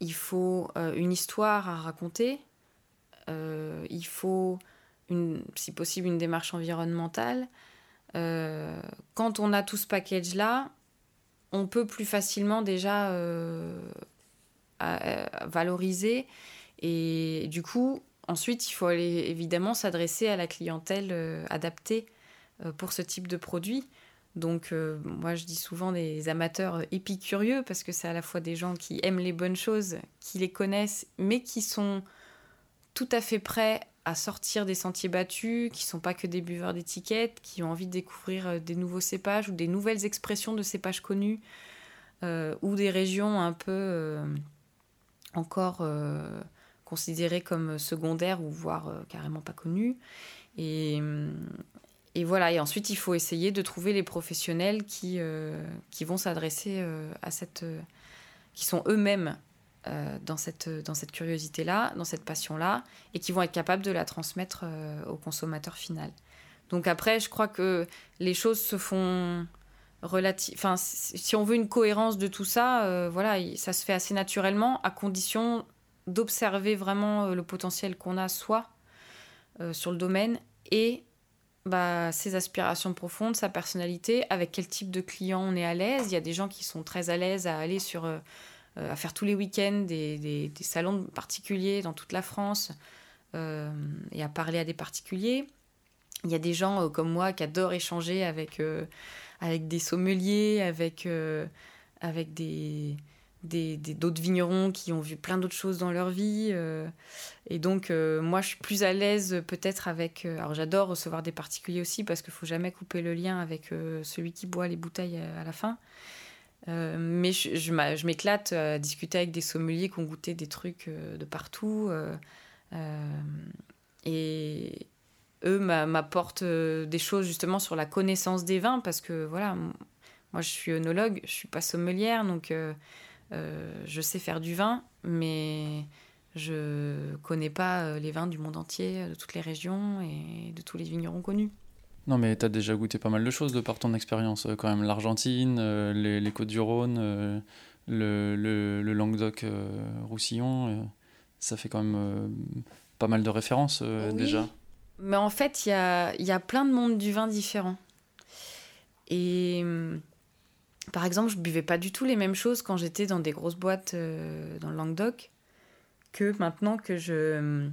il faut une histoire à raconter, il faut une, si possible une démarche environnementale. Quand on a tout ce package-là, on peut plus facilement déjà euh, valoriser. Et du coup, ensuite, il faut évidemment s'adresser à la clientèle euh, adaptée pour ce type de produit. Donc, moi, je dis souvent des amateurs épicurieux parce que c'est à la fois des gens qui aiment les bonnes choses, qui les connaissent, mais qui sont tout à fait prêts à sortir des sentiers battus, qui sont pas que des buveurs d'étiquettes, qui ont envie de découvrir euh, des nouveaux cépages ou des nouvelles expressions de cépages connus, euh, ou des régions un peu euh, encore considérées comme secondaires ou voire carrément pas connues. Et, et, voilà, et ensuite il faut essayer de trouver les professionnels qui, qui vont s'adresser à cette... qui sont eux-mêmes euh, dans cette, dans cette curiosité-là, dans cette passion-là, et qui vont être capables de la transmettre euh, au consommateur final. Donc après, je crois que les choses se font relative. Enfin, si on veut une cohérence de tout ça, euh, voilà, ça se fait assez naturellement, à condition d'observer vraiment le potentiel qu'on a soi sur le domaine et bah, ses aspirations profondes, sa personnalité, avec quel type de client on est à l'aise. Il y a des gens qui sont très à l'aise à aller sur euh, à faire tous les week-ends des, des, salons particuliers dans toute la France euh, et à parler à des particuliers. Il y a des gens euh, comme moi qui adorent échanger avec, avec des sommeliers, avec, avec des d'autres vignerons qui ont vu plein d'autres choses dans leur vie. et donc, moi, je suis plus à l'aise peut-être avec... alors, j'adore recevoir des particuliers aussi parce qu'il faut jamais couper le lien avec celui qui boit les bouteilles à la fin. Euh, mais je, m'éclate à discuter avec des sommeliers qui ont goûté des trucs euh, de partout. Euh, et eux m'apportent des choses justement sur la connaissance des vins parce que voilà, moi je suis œnologue, je suis pas sommelière, donc je sais faire du vin, mais je connais pas les vins du monde entier, de toutes les régions et de tous les vignerons connus. Non, mais tu as déjà goûté pas mal de choses de par ton expérience, euh, quand même. L'Argentine, euh, les, Côtes-du-Rhône, euh, le, le, Languedoc-Roussillon. ça fait quand même pas mal de références déjà. Mais en fait, il y a, y a plein de mondes du vin différents. Et par exemple, je buvais pas du tout les mêmes choses quand j'étais dans des grosses boîtes dans le Languedoc que maintenant que je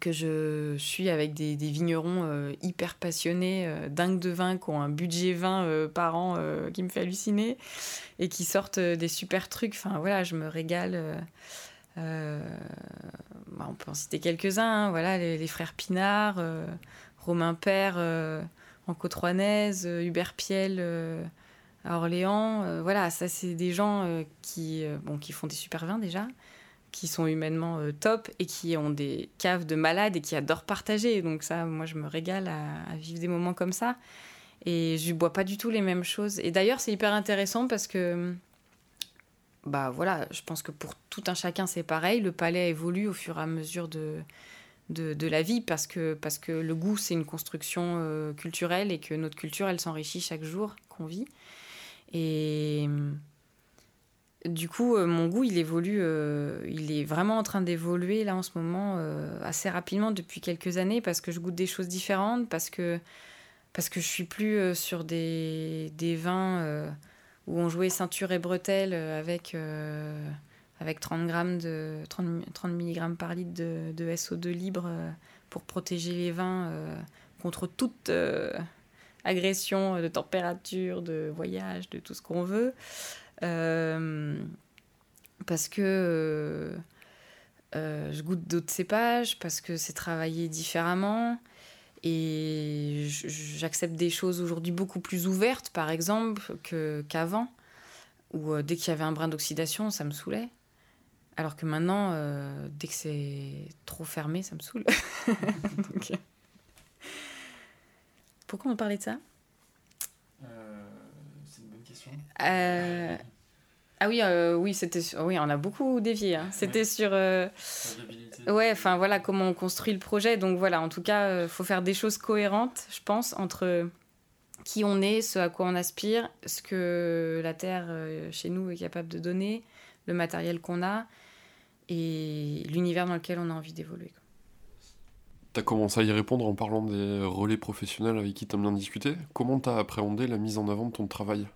que je suis avec des, vignerons euh, hyper passionnés, euh, dingues de vin, qui ont un budget vin euh, par an qui me fait halluciner et qui sortent des super trucs. Enfin voilà, je me régale. Bah, on peut en citer quelques-uns. Hein. voilà, les, frères Pinard, Romain Père en côte Hubert Piel à Orléans. voilà, ça c'est des gens qui, bon, qui font des super vins déjà qui sont humainement euh, top et qui ont des caves de malades et qui adorent partager. Donc ça, moi, je me régale à, vivre des moments comme ça. Et je bois pas du tout les mêmes choses. Et d'ailleurs, c'est hyper intéressant parce que, bah voilà, je pense que pour tout un chacun, c'est pareil. Le palais évolue au fur et à mesure de, de, la vie parce que, parce que le goût, c'est une construction euh, culturelle et que notre culture, elle s'enrichit chaque jour qu'on vit. Et du coup, euh, mon goût, il évolue, euh, il est vraiment en train d'évoluer là en ce moment euh, assez rapidement depuis quelques années parce que je goûte des choses différentes, parce que, parce que je suis plus sur des, des vins où on jouait ceinture et bretelles avec, avec 30, grammes de, 30, 30 mg par litre de, de SO2 libre pour protéger les vins contre toute agression de température, de voyage, de tout ce qu'on veut. Euh, parce que euh, euh, je goûte d'autres cépages, parce que c'est travaillé différemment. Et j'accepte des choses aujourd'hui beaucoup plus ouvertes, par exemple, qu'avant, où dès qu'il y avait un brin d'oxydation, ça me saoulait. Alors que maintenant, dès que c'est trop fermé, ça me saoule. *laughs* pourquoi on parlait de ça? C'est une bonne question. Euh, Ah oui, euh, oui, c'était sur- oui, on a beaucoup dévié. hein. C'était sur euh, ouais, enfin voilà comment on construit le projet. Donc voilà, en tout cas, il faut faire des choses cohérentes, je pense, entre qui on est, ce à quoi on aspire, ce que la Terre euh, chez nous est capable de donner, le matériel qu'on a et l'univers dans lequel on a envie d'évoluer. quoi. T'as commencé à y répondre en parlant des relais professionnels avec qui t'aimes bien discuter. Comment t'as appréhendé la mise en avant de ton travail?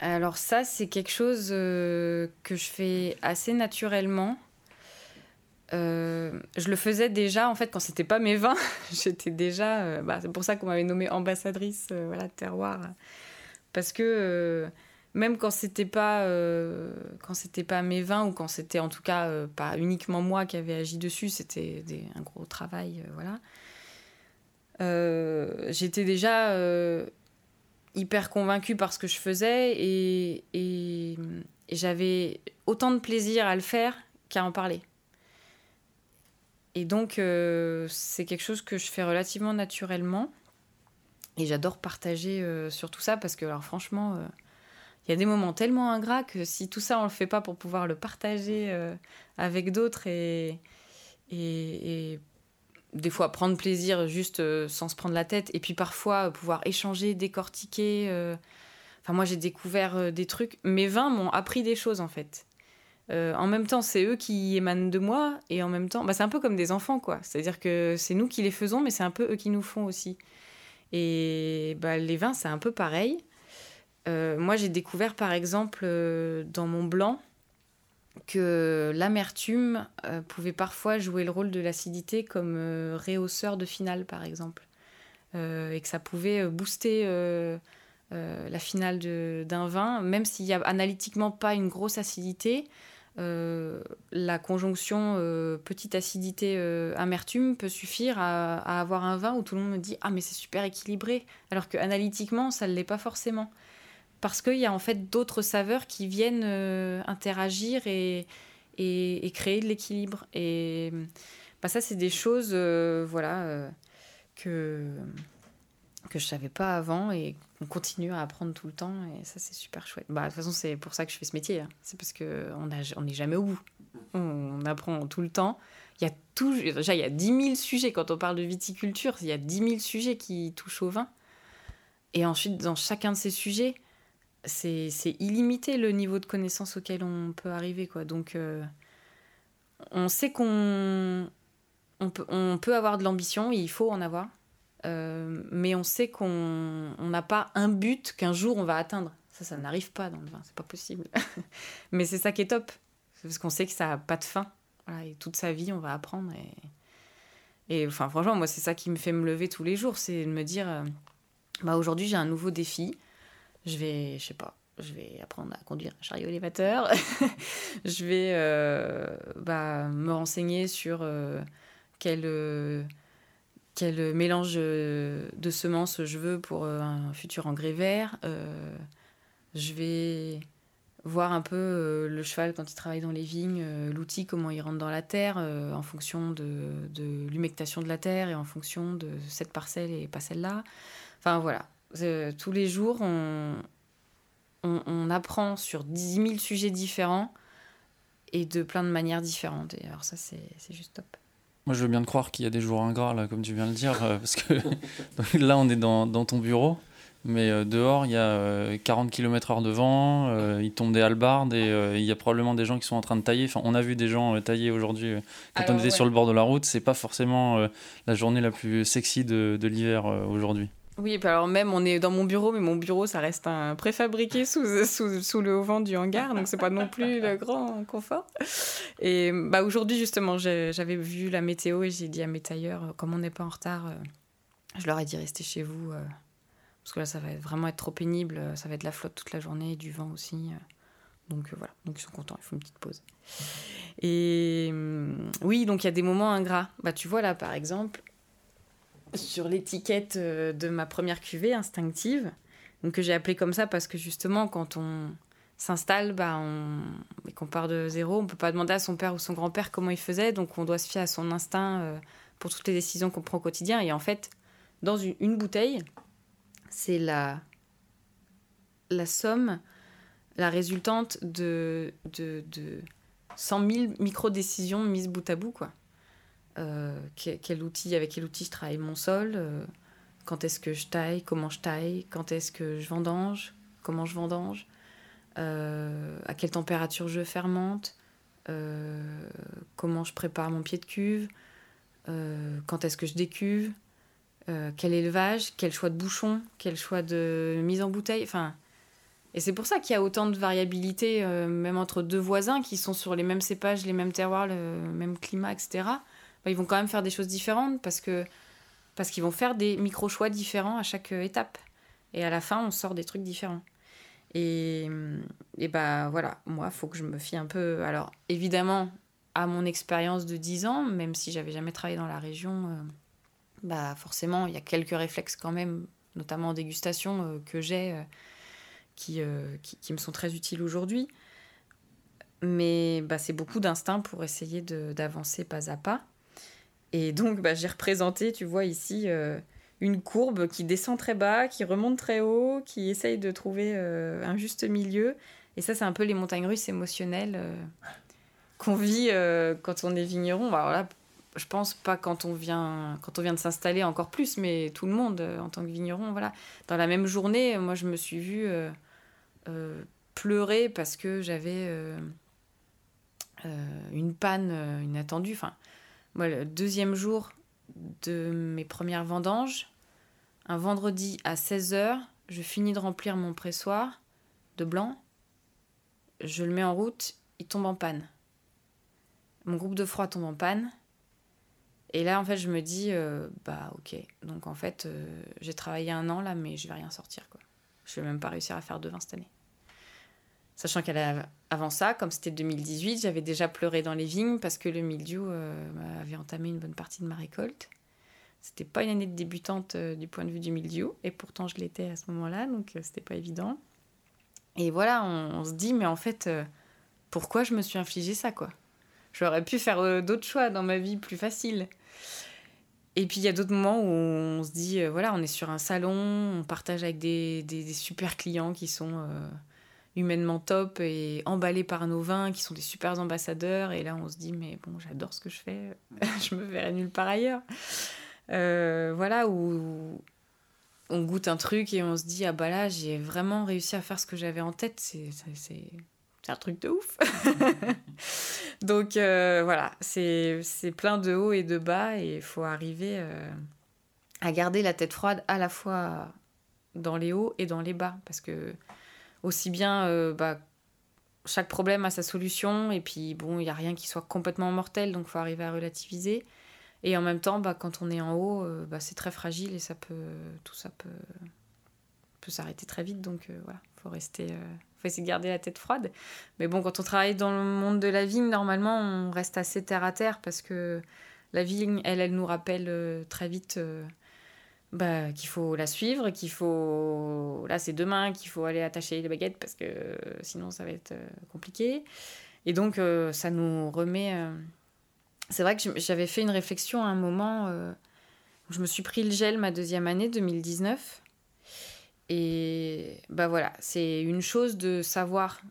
Alors ça, c'est quelque chose euh, que je fais assez naturellement. Euh, je le faisais déjà, en fait, quand c'était pas mes vins. *laughs* J'étais déjà... euh, bah, c'est pour ça qu'on m'avait nommée ambassadrice voilà, terroir. Parce que même quand c'était pas, quand c'était pas mes vins, ou quand c'était en tout cas pas uniquement moi qui avait agi dessus, c'était un gros travail, voilà. J'étais déjà... hyper convaincue par ce que je faisais et, et, et j'avais autant de plaisir à le faire qu'à en parler. Et donc, euh, c'est quelque chose que je fais relativement naturellement. Et j'adore partager euh, sur tout ça parce que, alors franchement, euh, il y a des moments tellement ingrats que si tout ça, on le fait pas pour pouvoir le partager avec d'autres et, et, et des fois prendre plaisir juste euh, sans se prendre la tête et puis parfois euh, pouvoir échanger, décortiquer. euh. Enfin, moi, j'ai découvert des trucs. Mes vins m'ont appris des choses en fait. En même temps, c'est eux qui émanent de moi et en même temps, bah, c'est un peu comme des enfants quoi. C'est-à-dire que c'est nous qui les faisons, mais c'est un peu eux qui nous font aussi. Et bah, les vins, c'est un peu pareil. Moi, j'ai découvert par exemple dans mon blanc que l'amertume euh, pouvait parfois jouer le rôle de l'acidité comme euh, réhausseur de finale, par exemple. Euh, et que ça pouvait booster la finale d'un vin, même s'il n'y a analytiquement pas une grosse acidité. la conjonction petite acidité amertume peut suffire à, à avoir un vin où tout le monde me dit ah mais c'est super équilibré alors que analytiquement ça ne l'est pas forcément parce qu'il y a en fait d'autres saveurs qui viennent euh, interagir et, et, créer de l'équilibre. Et bah, ça, c'est des choses euh, voilà, euh, que, que je ne savais pas avant et qu'on continue à apprendre tout le temps. Et ça, c'est super chouette. Bah, de toute façon, c'est pour ça que je fais ce métier. hein. C'est parce qu'on n'est on n'est jamais au bout. On apprend tout le temps. Il y a tout, déjà, il y a 10 000 sujets. Quand on parle de viticulture, il y a 10 000 sujets qui touchent au vin. Et ensuite, dans chacun de ces sujets, c'est illimité le niveau de connaissance auquel on peut arriver. Quoi. Donc, euh, on sait qu'on on peut, avoir de l'ambition, il faut en avoir, euh, mais on sait qu'on on n'a pas un but qu'un jour on va atteindre. Ça, ça n'arrive pas dans le vin, c'est pas possible. *laughs* mais c'est ça qui est top, parce qu'on sait que ça n'a pas de fin. Voilà, et toute sa vie, on va apprendre. Et, et enfin, franchement, moi, c'est ça qui me fait me lever tous les jours, c'est de me dire, euh, bah, aujourd'hui, j'ai un nouveau défi je vais, je sais pas, je vais apprendre à conduire un chariot élévateur. *laughs* je vais euh, bah, me renseigner sur euh, quel, euh, quel mélange de semences je veux pour un futur engrais vert. Je vais voir un peu le cheval quand il travaille dans les vignes, l'outil, comment il rentre dans la terre, en fonction de, de l'humectation de la terre et en fonction de cette parcelle et pas celle-là. Enfin voilà, euh, tous les jours, on, on, on apprend sur 10 000 sujets différents et de plein de manières différentes. Et alors ça, c'est juste top. Moi, je veux bien te croire qu'il y a des jours ingrats, là, comme tu viens de le dire, euh, parce que *laughs* là, on est dans, dans ton bureau, mais euh, dehors, il y a euh, 40 km/h de vent, il tombe des halbardes et il y a probablement des gens qui sont en train de tailler. Enfin, on a vu des gens tailler aujourd'hui quand on était sur le bord de la route. C'est pas forcément la journée la plus sexy de, de l'hiver aujourd'hui. Oui, et puis alors même, on est dans mon bureau, mais mon bureau, ça reste un préfabriqué sous, sous, sous le haut-vent du hangar, donc c'est pas non plus le grand confort. Et bah, aujourd'hui, justement, j'avais vu la météo et j'ai dit à mes tailleurs, euh, comme on n'est pas en retard, euh, je leur ai dit restez chez vous, euh, parce que là, ça va vraiment être trop pénible, ça va être de la flotte toute la journée, et du vent aussi. Donc voilà, donc ils sont contents, il faut une petite pause. Et hum, oui, donc il y a des moments ingrats. Bah, tu vois là, par exemple, sur l'étiquette euh, de ma première cuvée instinctive, donc que j'ai appelée comme ça parce que justement, quand on s'installe bah, et qu'on part de zéro, on peut pas demander à son père ou son grand-père comment il faisait, donc on doit se fier à son instinct euh, pour toutes les décisions qu'on prend au quotidien. Et en fait, dans une, bouteille, c'est la, somme, la résultante de, de, de 100 000 micro-décisions mises bout à bout, quoi. Euh, quel, outil, avec quel outil je travaille mon sol, euh, quand est-ce que je taille, comment je taille, quand est-ce que je vendange, comment je vendange, euh, à quelle température je fermente, comment je prépare mon pied de cuve, quand est-ce que je décuve, quel élevage, quel choix de bouchon, quel choix de mise en bouteille. Enfin, et c'est pour ça qu'il y a autant de variabilité, même entre deux voisins qui sont sur les mêmes cépages, les mêmes terroirs, le même climat, etc. Ils vont quand même faire des choses différentes parce que parce qu'ils vont faire des micro choix différents à chaque euh, étape. Et à la fin, on sort des trucs différents. Et, et bah voilà, moi, faut que je me fie un peu. Alors, évidemment, à mon expérience de 10 ans, même si j'avais jamais travaillé dans la région, euh, bah forcément, il y a quelques réflexes quand même, notamment en dégustation, euh, que j'ai, qui, qui, me sont très utiles aujourd'hui. Mais bah, c'est beaucoup d'instinct pour essayer d'avancer pas à pas. Et donc, bah, j'ai représenté, tu vois ici, euh, une courbe qui descend très bas, qui remonte très haut, qui essaye de trouver euh, un juste milieu. Et ça, c'est un peu les montagnes russes émotionnelles euh, qu'on vit quand on est vigneron. Alors là, je pense pas quand on vient, quand on vient de s'installer encore plus, mais tout le monde en tant que vigneron, voilà. Dans la même journée, moi, je me suis vue pleurer parce que j'avais une panne inattendue. Enfin, moi, le deuxième jour de mes premières vendanges, un vendredi à 16h, je finis de remplir mon pressoir de blanc, je le mets en route, il tombe en panne. Mon groupe de froid tombe en panne. Et là, en fait, je me dis, euh, bah ok, donc en fait, euh, j'ai travaillé un an là, mais je vais rien sortir, quoi. Je vais même pas réussir à faire de vin cette année. Sachant qu'avant ça, comme c'était 2018, j'avais déjà pleuré dans les vignes parce que le mildiou euh, avait entamé une bonne partie de ma récolte. C'était pas une année de débutante euh, du point de vue du mildiou, et pourtant je l'étais à ce moment-là, donc euh, c'était pas évident. Et voilà, on, se dit, mais en fait, euh, pourquoi je me suis infligé ça, quoi? J'aurais pu faire d'autres choix dans ma vie plus faciles. Et puis il y a d'autres moments où on se dit, voilà, on est sur un salon, on partage avec des, super clients qui sont humainement top et emballés par nos vins, qui sont des super ambassadeurs. Et là, on se dit, mais bon, j'adore ce que je fais, *laughs* je me verrai nulle part ailleurs. Euh, voilà, où on goûte un truc et on se dit, ah bah là, j'ai vraiment réussi à faire ce que j'avais en tête. C'est un truc de ouf. *laughs* Donc euh, voilà, c'est c'est plein de hauts et de bas et il faut arriver euh, à garder la tête froide à la fois dans les hauts et dans les bas. Parce que aussi bien, euh, bah, chaque problème a sa solution et puis bon, il n'y a rien qui soit complètement mortel, donc faut arriver à relativiser. Et en même temps, bah, quand on est en haut, euh, bah, c'est très fragile et ça peut, tout ça peut, peut s'arrêter très vite. Donc euh, voilà, faut rester, faut essayer de garder la tête froide. Mais bon, quand on travaille dans le monde de la vigne, normalement, on reste assez terre à terre parce que la vigne, elle, elle nous rappelle très vite bah, qu'il faut la suivre, qu'il faut. Là, c'est demain qu'il faut aller attacher les baguettes parce que euh, sinon, ça va être euh, compliqué. Et donc, euh, ça nous remet. C'est vrai que j'avais fait une réflexion à un moment. où Je me suis pris le gel ma deuxième année, 2019. Et bah voilà, c'est une chose de savoir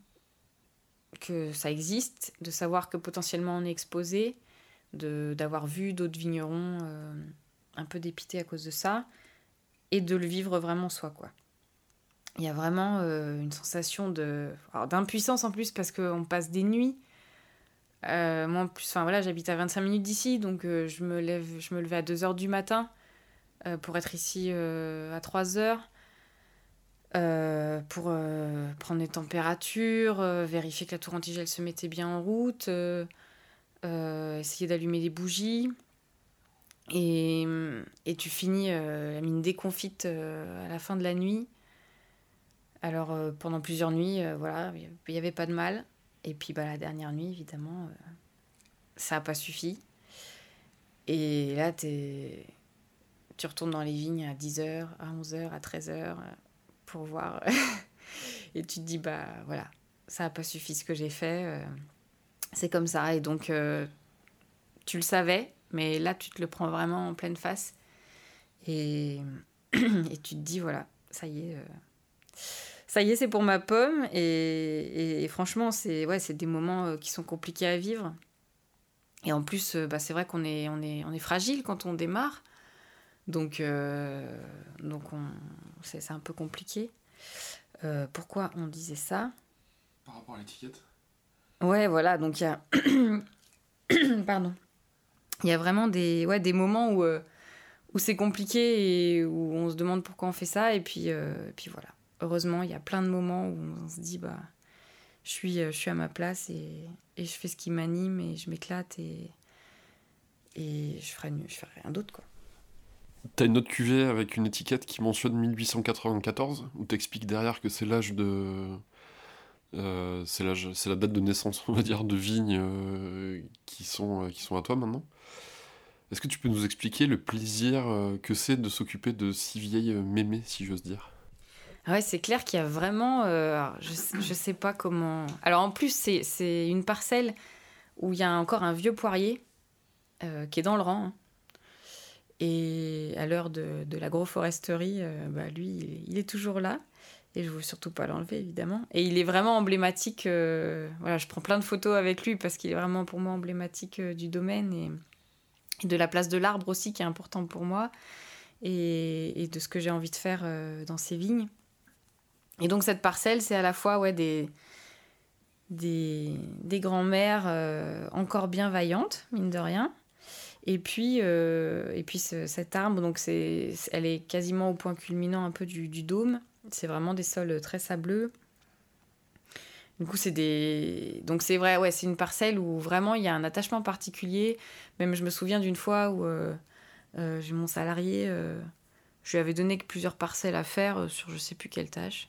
que ça existe, de savoir que potentiellement on est exposé, d'avoir vu d'autres vignerons un peu dépités à cause de ça, et de le vivre vraiment soi quoi. Il y a vraiment euh, une sensation de d'impuissance en plus parce qu'on passe des nuits. Euh, moi en plus, enfin voilà, j'habite à 25 minutes d'ici, donc euh, je me lève, je me levais à 2 heures du matin pour être ici à 3 heures. Euh, pour prendre les températures, vérifier que la tour antigel se mettait bien en route, essayer d'allumer des bougies. Et, et tu finis euh, la mine déconfite euh, à la fin de la nuit. Alors euh, pendant plusieurs nuits, euh, voilà, il n'y avait pas de mal. Et puis bah, la dernière nuit, évidemment, ça n'a pas suffi. Et là, t'es- tu retournes dans les vignes à 10h, à 11h, à 13h pour voir. *laughs* et tu te dis, bah voilà, ça n'a pas suffi ce que j'ai fait. c'est comme ça. Et donc, tu le savais, mais là, tu te le prends vraiment en pleine face. Et, *clears throat* et tu te dis, voilà, ça y est. euh, ça y est, c'est pour ma pomme. Et, et franchement, c'est ouais, des moments euh, qui sont compliqués à vivre. Et en plus, euh, bah, c'est vrai qu'on est, on est, on est fragile quand on démarre. Donc, euh, donc on, c'est, c'est un peu compliqué. Euh, pourquoi on disait ça? Par rapport à l'étiquette? Ouais, voilà, donc il y a. *clears throat* Pardon. Il y a vraiment des, ouais, des moments où, euh, où c'est compliqué et où on se demande pourquoi on fait ça. Et puis, euh, puis voilà. Heureusement, il y a plein de moments où on se dit, bah, je suis, euh, je suis à ma place et, et je fais ce qui m'anime et je m'éclate et, et je ferai, je ferai rien d'autre, quoi. T'as une autre cuvée avec une étiquette qui mentionne 1894, où t'expliques derrière que c'est l'âge de. euh, c'est la date de naissance, on va dire, de vignes qui, sont, qui sont à toi maintenant? Est-ce que tu peux nous expliquer le plaisir euh, que c'est de s'occuper de si vieilles euh, mémées, si j'ose dire? Ah Ouais, c'est clair qu'il y a vraiment. euh, je, je sais pas comment. Alors en plus, c'est, une parcelle où il y a encore un vieux poirier qui est dans le rang. hein. Et à l'heure de, de l'agroforesterie, bah, lui, il est, il est toujours là. Et je ne veux surtout pas l'enlever, évidemment. Et il est vraiment emblématique. voilà, je prends plein de photos avec lui parce qu'il est vraiment pour moi emblématique du domaine de la place de l'arbre aussi, qui est important pour moi. Et, de ce que j'ai envie de faire euh, dans ces vignes. Et donc cette parcelle, c'est à la fois ouais, des, des, des grands-mères euh, encore bien vaillantes, mine de rien. Et puis, euh, et puis ce- cet arbre, donc c'est- elle est quasiment au point culminant un peu du, du dôme. C'est vraiment des sols très sableux. Du coup, c'est des. Donc, c'est vrai, ouais, c'est une parcelle où vraiment il y a un attachement particulier. Même, je me souviens d'une fois où euh, euh, j'ai mon salarié, euh, je lui avais donné plusieurs parcelles à faire sur je sais plus quelle tâche.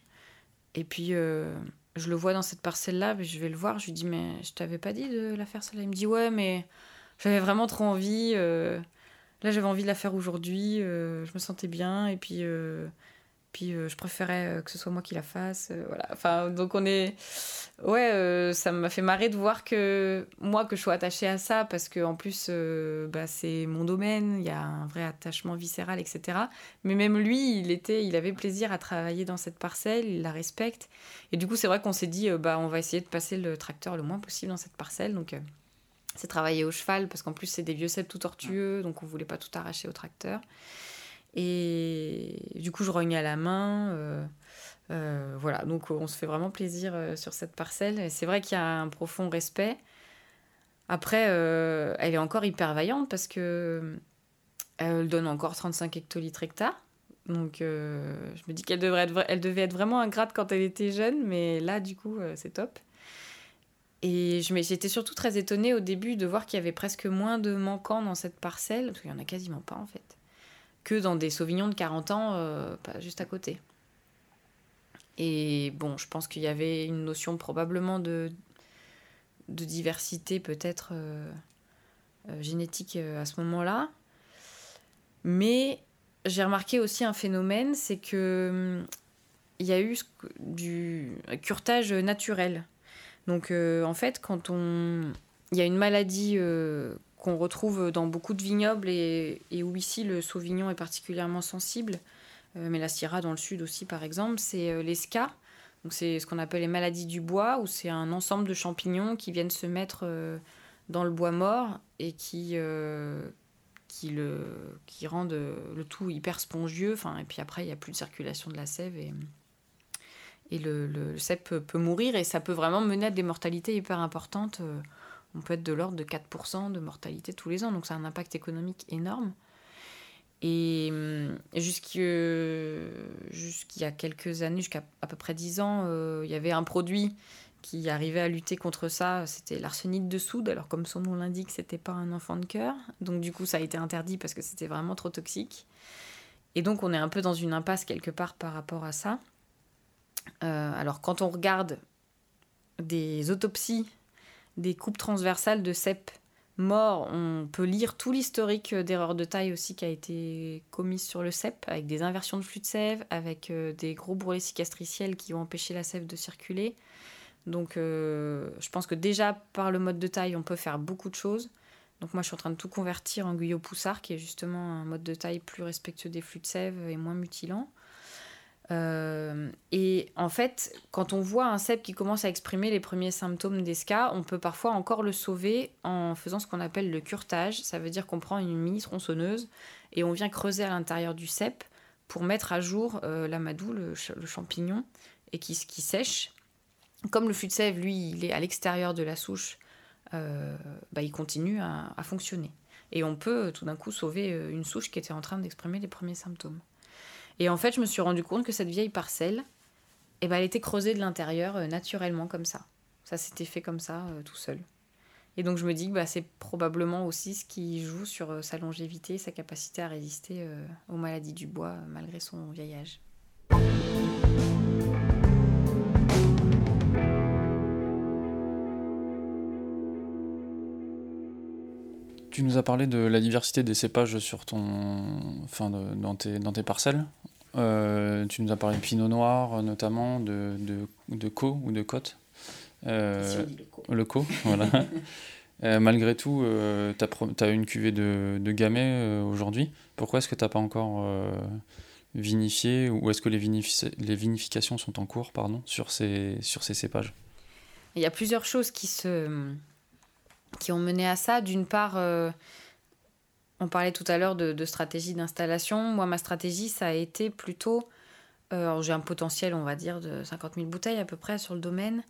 Et puis, je le vois dans cette parcelle-là, je vais le voir, je lui dis, mais je t'avais pas dit de la faire celle-là? Il me dit, ouais, mais j'avais vraiment trop envie. là, j'avais envie de la faire aujourd'hui, je me sentais bien, et puis, puis euh, je préférais euh, que ce soit moi qui la fasse. euh, voilà. Enfin, donc on est. Ouais, ça m'a fait marrer de voir que moi, que je sois attachée à ça, parce que en plus, bah, c'est mon domaine, il y a un vrai attachement viscéral, etc. Mais même lui, il, était, il avait plaisir à travailler dans cette parcelle, il la respecte. Et du coup, c'est vrai qu'on s'est dit, bah, on va essayer de passer le tracteur le moins possible dans cette parcelle. Donc, c'est travailler au cheval, parce qu'en plus, c'est des vieux cèpes tout tortueux, donc on voulait pas tout arracher au tracteur. Et du coup, je rogne à la main. euh, euh, voilà, donc on se fait vraiment plaisir euh, sur cette parcelle. C'est vrai qu'il y a un profond respect. Après, elle est encore hyper vaillante parce que elle donne encore 35 hectolitres hectares. Donc, je me dis qu'elle devait être vraiment ingrate quand elle était jeune, mais là, du coup, c'est top. Et j'étais surtout très étonnée au début de voir qu'il y avait presque moins de manquants dans cette parcelle, parce qu'il y en a quasiment pas en fait, que dans des sauvignons de 40 ans, euh, pas juste à côté. Et bon, je pense qu'il y avait une notion probablement de, diversité peut-être euh, euh, génétique à ce moment-là. Mais j'ai remarqué aussi un phénomène, c'est que hum, il y a eu du curtage naturel. Donc en fait, quand on... Il y a une maladie qu'on retrouve dans beaucoup de vignobles et, où ici le sauvignon est particulièrement sensible, euh, mais la Syrah dans le sud aussi par exemple, c'est euh, les. Donc c'est ce qu'on appelle les maladies du bois, où c'est un ensemble de champignons qui viennent se mettre euh, dans le bois mort et qui, euh, qui, le, qui rendent le tout hyper spongieux. Enfin, et puis après, il n'y a plus de circulation de la sève et, et le, le, peut, peut mourir et ça peut vraiment mener à des mortalités hyper importantes. Euh, On peut être de l'ordre de 4% de mortalité tous les ans, donc ça a un impact économique énorme. Et jusqu'il jusqu'il y quelques années, jusqu'à à peu près 10 ans, euh, il y avait un produit qui arrivait à lutter contre ça, c'était l'arsénite de soude. Alors comme son nom l'indique, c'était pas un enfant de cœur. Donc du coup, ça a été interdit parce que c'était vraiment trop toxique. Et donc on est un peu dans une impasse quelque part par rapport à ça. Euh, alors quand on regarde des autopsies, des coupes transversales de cèpes morts, on peut lire tout l'historique d'erreurs de taille aussi qui a été commise sur le cèpe, avec des inversions de flux de sève, avec euh, des gros bourrelets cicatriciels qui ont empêché la sève de circuler. Donc euh, je pense que déjà par le mode de taille, on peut faire beaucoup de choses. Donc moi, je suis en train de tout convertir en guyot poussard, qui est justement un mode de taille plus respectueux des flux de sève et moins mutilant. Euh, et en fait, quand on voit un cèpe qui commence à exprimer les premiers symptômes d'ESCA, on peut parfois encore le sauver en faisant ce qu'on appelle le curtage. Ça veut dire qu'on prend une mini tronçonneuse et on vient creuser à l'intérieur du cèpe pour mettre à jour euh, l'amadou, le, champignon, et qui, qui sèche. Comme le flux de sève, lui, il est à l'extérieur de la souche, euh, bah, il continue à, fonctionner. Et on peut tout d'un coup sauver une souche qui était en train d'exprimer les premiers symptômes. Et en fait, je me suis rendu compte que cette vieille parcelle, eh ben, elle était creusée de l'intérieur euh, naturellement comme ça. Ça s'était fait comme ça, euh, tout seul. Et donc je me dis que bah, c'est probablement aussi ce qui joue sur euh, sa longévité, sa capacité à résister aux maladies du bois malgré son vieil âge. Tu nous as parlé de la diversité des cépages sur ton, enfin, dans, tes, dans tes parcelles. Euh, tu nous as parlé de pinot noir, notamment, de, de, de co ou de côte. Euh, le co, voilà. *laughs* euh, malgré tout, tu as, une cuvée de, de gamay aujourd'hui. Pourquoi est-ce que tu n'as pas encore vinifié ou est-ce que les, les, vinifications sont en cours pardon, sur, ces, sur ces cépages? Il y a plusieurs choses qui se qui ont mené à ça. D'une part, euh, on parlait tout à l'heure de, stratégie d'installation. Moi, ma stratégie, ça a été plutôt. Euh, j'ai un potentiel, on va dire, de 50 000 bouteilles à peu près sur le domaine,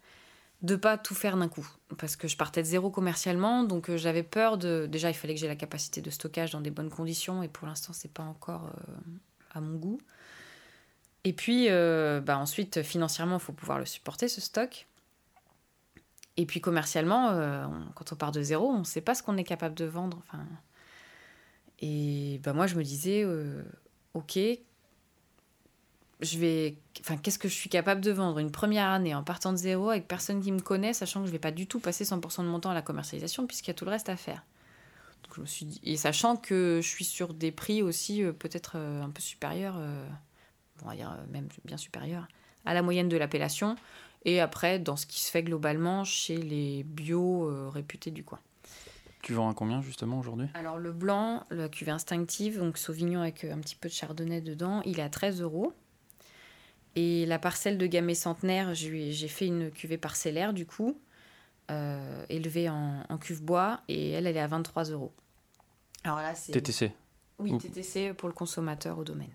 de pas tout faire d'un coup. Parce que je partais de zéro commercialement, donc euh, j'avais peur de. Déjà, il fallait que j'ai la capacité de stockage dans des bonnes conditions, et pour l'instant, c'est pas encore à mon goût. Et puis, bah, ensuite, financièrement, il faut pouvoir le supporter, ce stock. Et puis commercialement, euh, quand on part de zéro, on ne sait pas ce qu'on est capable de vendre. Enfin, et ben moi, je me disais, euh, ok, je vais, enfin, qu'est-ce que je suis capable de vendre? Une première année en partant de zéro avec personne qui me connaît, sachant que je vais pas du tout passer 100% de mon temps à la commercialisation puisqu'il y a tout le reste à faire. Donc je me suis dit, et sachant que je suis sur des prix aussi euh, peut-être un peu supérieurs, on va dire même bien supérieurs à la moyenne de l'appellation. Et après, dans ce qui se fait globalement chez les bio euh, réputés du coin. Tu vends à combien justement aujourd'hui? Alors le blanc, la cuvée instinctive, donc Sauvignon avec euh, un petit peu de chardonnay dedans, il est à 13 euros. Et la parcelle de gamay centenaire, j'ai fait une cuvée parcellaire du coup, euh, élevée en, cuve bois, et elle, elle est à 23 euros. Alors là, c'est. TTC Oui, TTC pour le consommateur au domaine.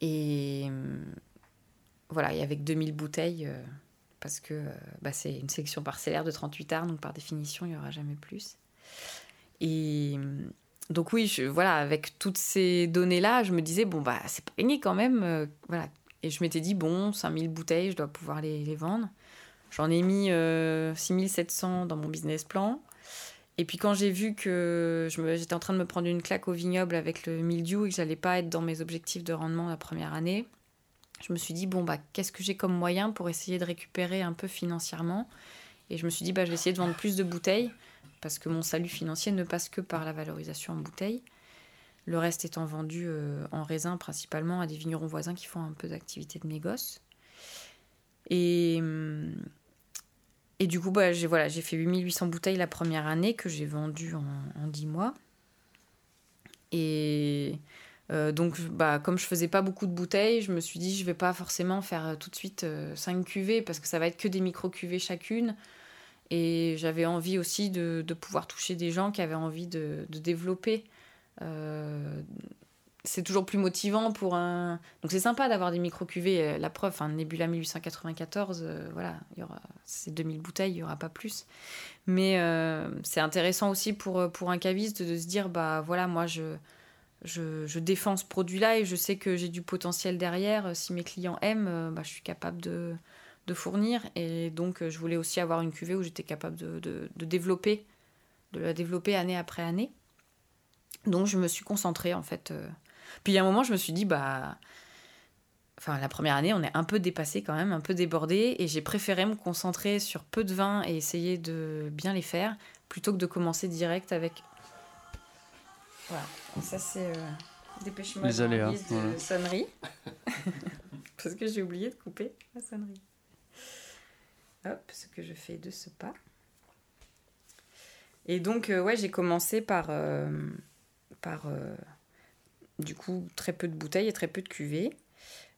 Et hum, voilà, et avec 2000 bouteilles, euh, parce que euh, bah, c'est une sélection parcellaire de 38 arts, donc par définition, il n'y aura jamais plus. Et euh, donc oui, voilà, avec toutes ces données-là, je me disais, bon, bah, c'est pas gagné quand même. voilà. Et je m'étais dit, bon, 5000 bouteilles, je dois pouvoir les, les vendre. J'en ai mis 6700 dans mon business plan. Et puis quand j'ai vu que j'étais en train de me prendre une claque au vignoble avec le mildiou et que j'allais pas être dans mes objectifs de rendement la première année, je me suis dit, bon, bah, qu'est-ce que j'ai comme moyen pour essayer de récupérer un peu financièrement? Et je me suis dit, bah, je vais essayer de vendre plus de bouteilles, parce que mon salut financier ne passe que par la valorisation en bouteilles. Le reste étant vendu euh, en raisin principalement à des vignerons voisins qui font un peu d'activité de négoce. Et, hum, et du coup, bah, j'ai voilà, fait 8800 bouteilles la première année que j'ai vendues en, en 10 mois. Et euh, donc, bah, comme je faisais pas beaucoup de bouteilles, je me suis dit, je vais pas forcément faire euh, tout de suite 5 euh, cuvées parce que ça va être que des micro-cuvées chacune. Et j'avais envie aussi de, de, pouvoir toucher des gens qui avaient envie de, de développer. c'est toujours plus motivant pour un. Donc, c'est sympa d'avoir des micro-cuvées. La preuve, un Nebula 1894, voilà, aura... c'est 2000 bouteilles, il y aura pas plus. Mais c'est intéressant aussi pour, pour un caviste de se dire, bah voilà, moi je je, défends ce produit-là et je sais que j'ai du potentiel derrière. Si mes clients aiment, euh, bah, je suis capable de, fournir. Et donc, euh, je voulais aussi avoir une cuvée où j'étais capable de, développer, de la développer année après année. Donc, je me suis concentrée, en fait. Euh. Puis, à un moment, je me suis dit, bah. Enfin, la première année, on est un peu dépassé quand même, un peu débordé. Et j'ai préféré me concentrer sur peu de vin et essayer de bien les faire, plutôt que de commencer direct avec voilà. Ça, c'est euh, dépêche-moi Les aléas, de sonnerie. *laughs* Parce que j'ai oublié de couper la sonnerie. Hop, ce que je fais de ce pas. Et donc, ouais, j'ai commencé par, par du coup, très peu de bouteilles et très peu de cuvées.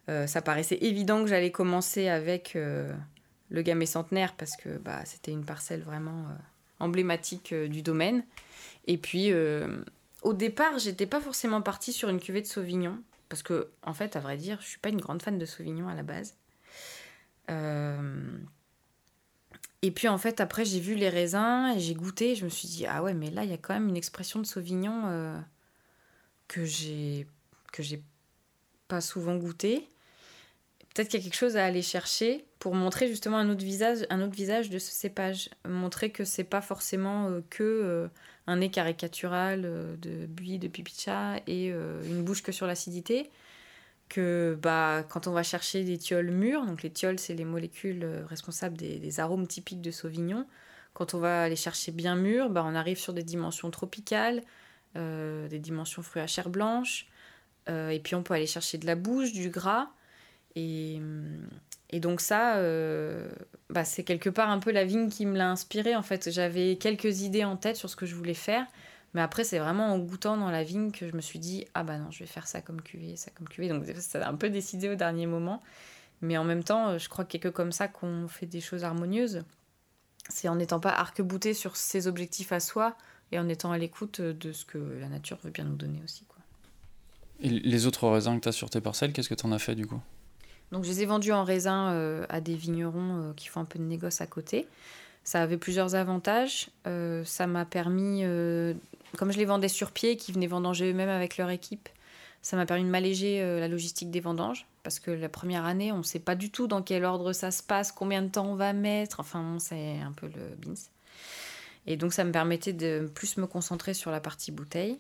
ça paraissait évident que j'allais commencer avec le gamay centenaire parce que bah, c'était une parcelle vraiment emblématique du domaine. Et puis, au départ, j'étais pas forcément partie sur une cuvée de Sauvignon. Parce que, en fait, à vrai dire, je suis pas une grande fan de Sauvignon à la base. Euh, et puis, en fait, après, j'ai vu les raisins et j'ai goûté. Et je me suis dit, ah ouais, mais là, il y a quand même une expression de Sauvignon euh, que j'ai pas souvent goûté. Peut-être qu'il y a quelque chose à aller chercher pour montrer justement un autre visage, un autre visage de ce cépage. Montrer que c'est pas forcément euh, que un nez caricatural euh, de buis, de pipicha et euh, une bouche que sur l'acidité. Que bah, quand on va chercher des tioles mûres, donc les tioles, c'est les molécules euh, responsables des, arômes typiques de Sauvignon. Quand on va les chercher bien mûres, bah, on arrive sur des dimensions tropicales, des dimensions fruits à chair blanche. et puis on peut aller chercher de la bouche, du gras. Et, hum, et donc ça, euh, bah, c'est quelque part un peu la vigne qui me l'a inspiré. En fait, j'avais quelques idées en tête sur ce que je voulais faire. Mais après, c'est vraiment en goûtant dans la vigne que je me suis dit, ah bah non, je vais faire ça comme cuvée, ça comme cuvée. Donc ça a un peu décidé au dernier moment. Mais en même temps, je crois que comme ça qu'on fait des choses harmonieuses. C'est en n'étant pas arc-bouté sur ses objectifs à soi et en étant à l'écoute de ce que la nature veut bien nous donner aussi. Quoi. Et les autres raisins que tu as sur tes parcelles, qu'est-ce que tu en as fait du coup? Donc je les ai vendus en raisin euh, à des vignerons euh, qui font un peu de négoce à côté. Ça avait plusieurs avantages. Euh, ça m'a permis, comme je les vendais sur pied, qui venaient vendanger eux-mêmes avec leur équipe, ça m'a permis de m'alléger la logistique des vendanges. Parce que la première année, on ne sait pas du tout dans quel ordre ça se passe, combien de temps on va mettre. Enfin, c'est un peu le bins. Et donc ça me permettait de plus me concentrer sur la partie bouteille.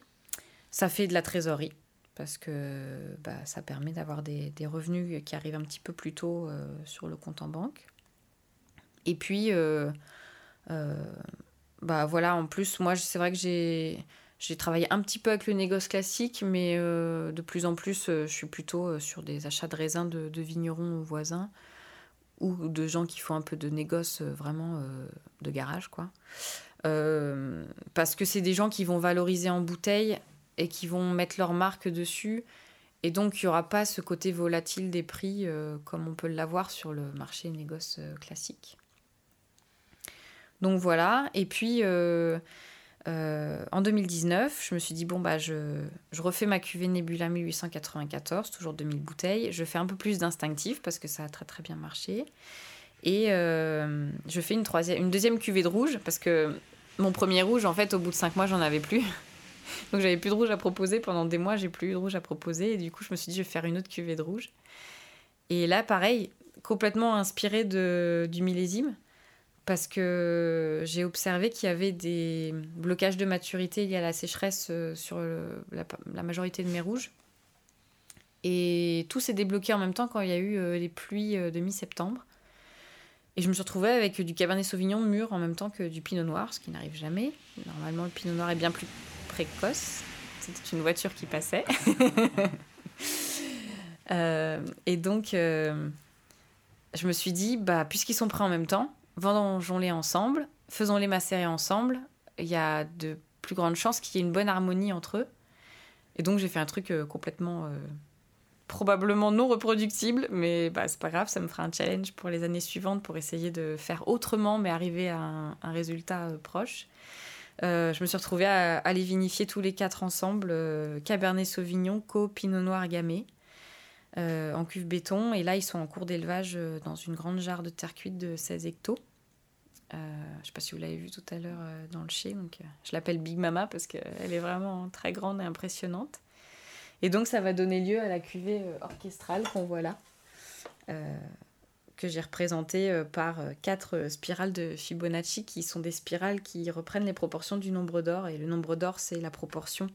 Ça fait de la trésorerie parce que bah, ça permet d'avoir des, revenus qui arrivent un petit peu plus tôt euh, sur le compte en banque. Et puis, euh, euh, bah voilà, en plus, moi, c'est vrai que j'ai, travaillé un petit peu avec le négoce classique, mais de plus en plus, je suis plutôt sur des achats de raisins de, de, vignerons voisins ou de gens qui font un peu de négoce vraiment de garage, quoi. parce que c'est des gens qui vont valoriser en bouteille et qui vont mettre leur marque dessus. Et donc, il n'y aura pas ce côté volatile des prix euh, comme on peut l'avoir sur le marché négoce euh, classique. Donc voilà. Et puis, euh, en 2019, je me suis dit, bon, bah, je, refais ma cuvée Nebula 1894, toujours 2000 bouteilles. Je fais un peu plus d'instinctif parce que ça a très très bien marché. Et je fais une, une deuxième cuvée de rouge parce que mon premier rouge, en fait, au bout de 5 mois, j'en avais plus. *laughs* Donc j'avais plus de rouge à proposer. Pendant des mois, j'ai plus eu de rouge à proposer. Et du coup, je me suis dit, je vais faire une autre cuvée de rouge. Et là, pareil, complètement inspiré de, du millésime. Parce que j'ai observé qu'il y avait des blocages de maturité liés à la sécheresse euh, sur la, majorité de mes rouges. Et tout s'est débloqué en même temps quand il y a eu euh, les pluies euh, de mi-septembre. Et je me suis retrouvée avec du Cabernet Sauvignon mûr en même temps que du Pinot Noir, ce qui n'arrive jamais. Normalement, le Pinot Noir est bien plus précoce. C'était une voiture qui passait. *laughs* Euh, et donc, euh, je me suis dit, bah, puisqu'ils sont prêts en même temps, vendangeons-les ensemble, faisons-les macérer ensemble. Il y a de plus grandes chances qu'il y ait une bonne harmonie entre eux. Et donc, j'ai fait un truc euh, complètement probablement non reproductible, mais bah, c'est pas grave, ça me fera un challenge pour les années suivantes pour essayer de faire autrement, mais arriver à un, un résultat proche. Euh, je me suis retrouvée à, les vinifier tous les quatre ensemble, euh, Cabernet Sauvignon, Co, Pinot Noir, Gamay, euh, en cuve béton. Et là, ils sont en cours d'élevage dans une grande jarre de terre cuite de 16 hectos. je ne sais pas si vous l'avez vu tout à l'heure dans le chai, donc je l'appelle Big Mama parce qu'elle est vraiment très grande et impressionnante. Et donc ça va donner lieu à la cuvée orchestrale qu'on voit là que j'ai représenté euh, par euh, quatre euh, spirales de Fibonacci qui sont des spirales qui reprennent les proportions du nombre d'or. Et le nombre d'or, c'est la proportion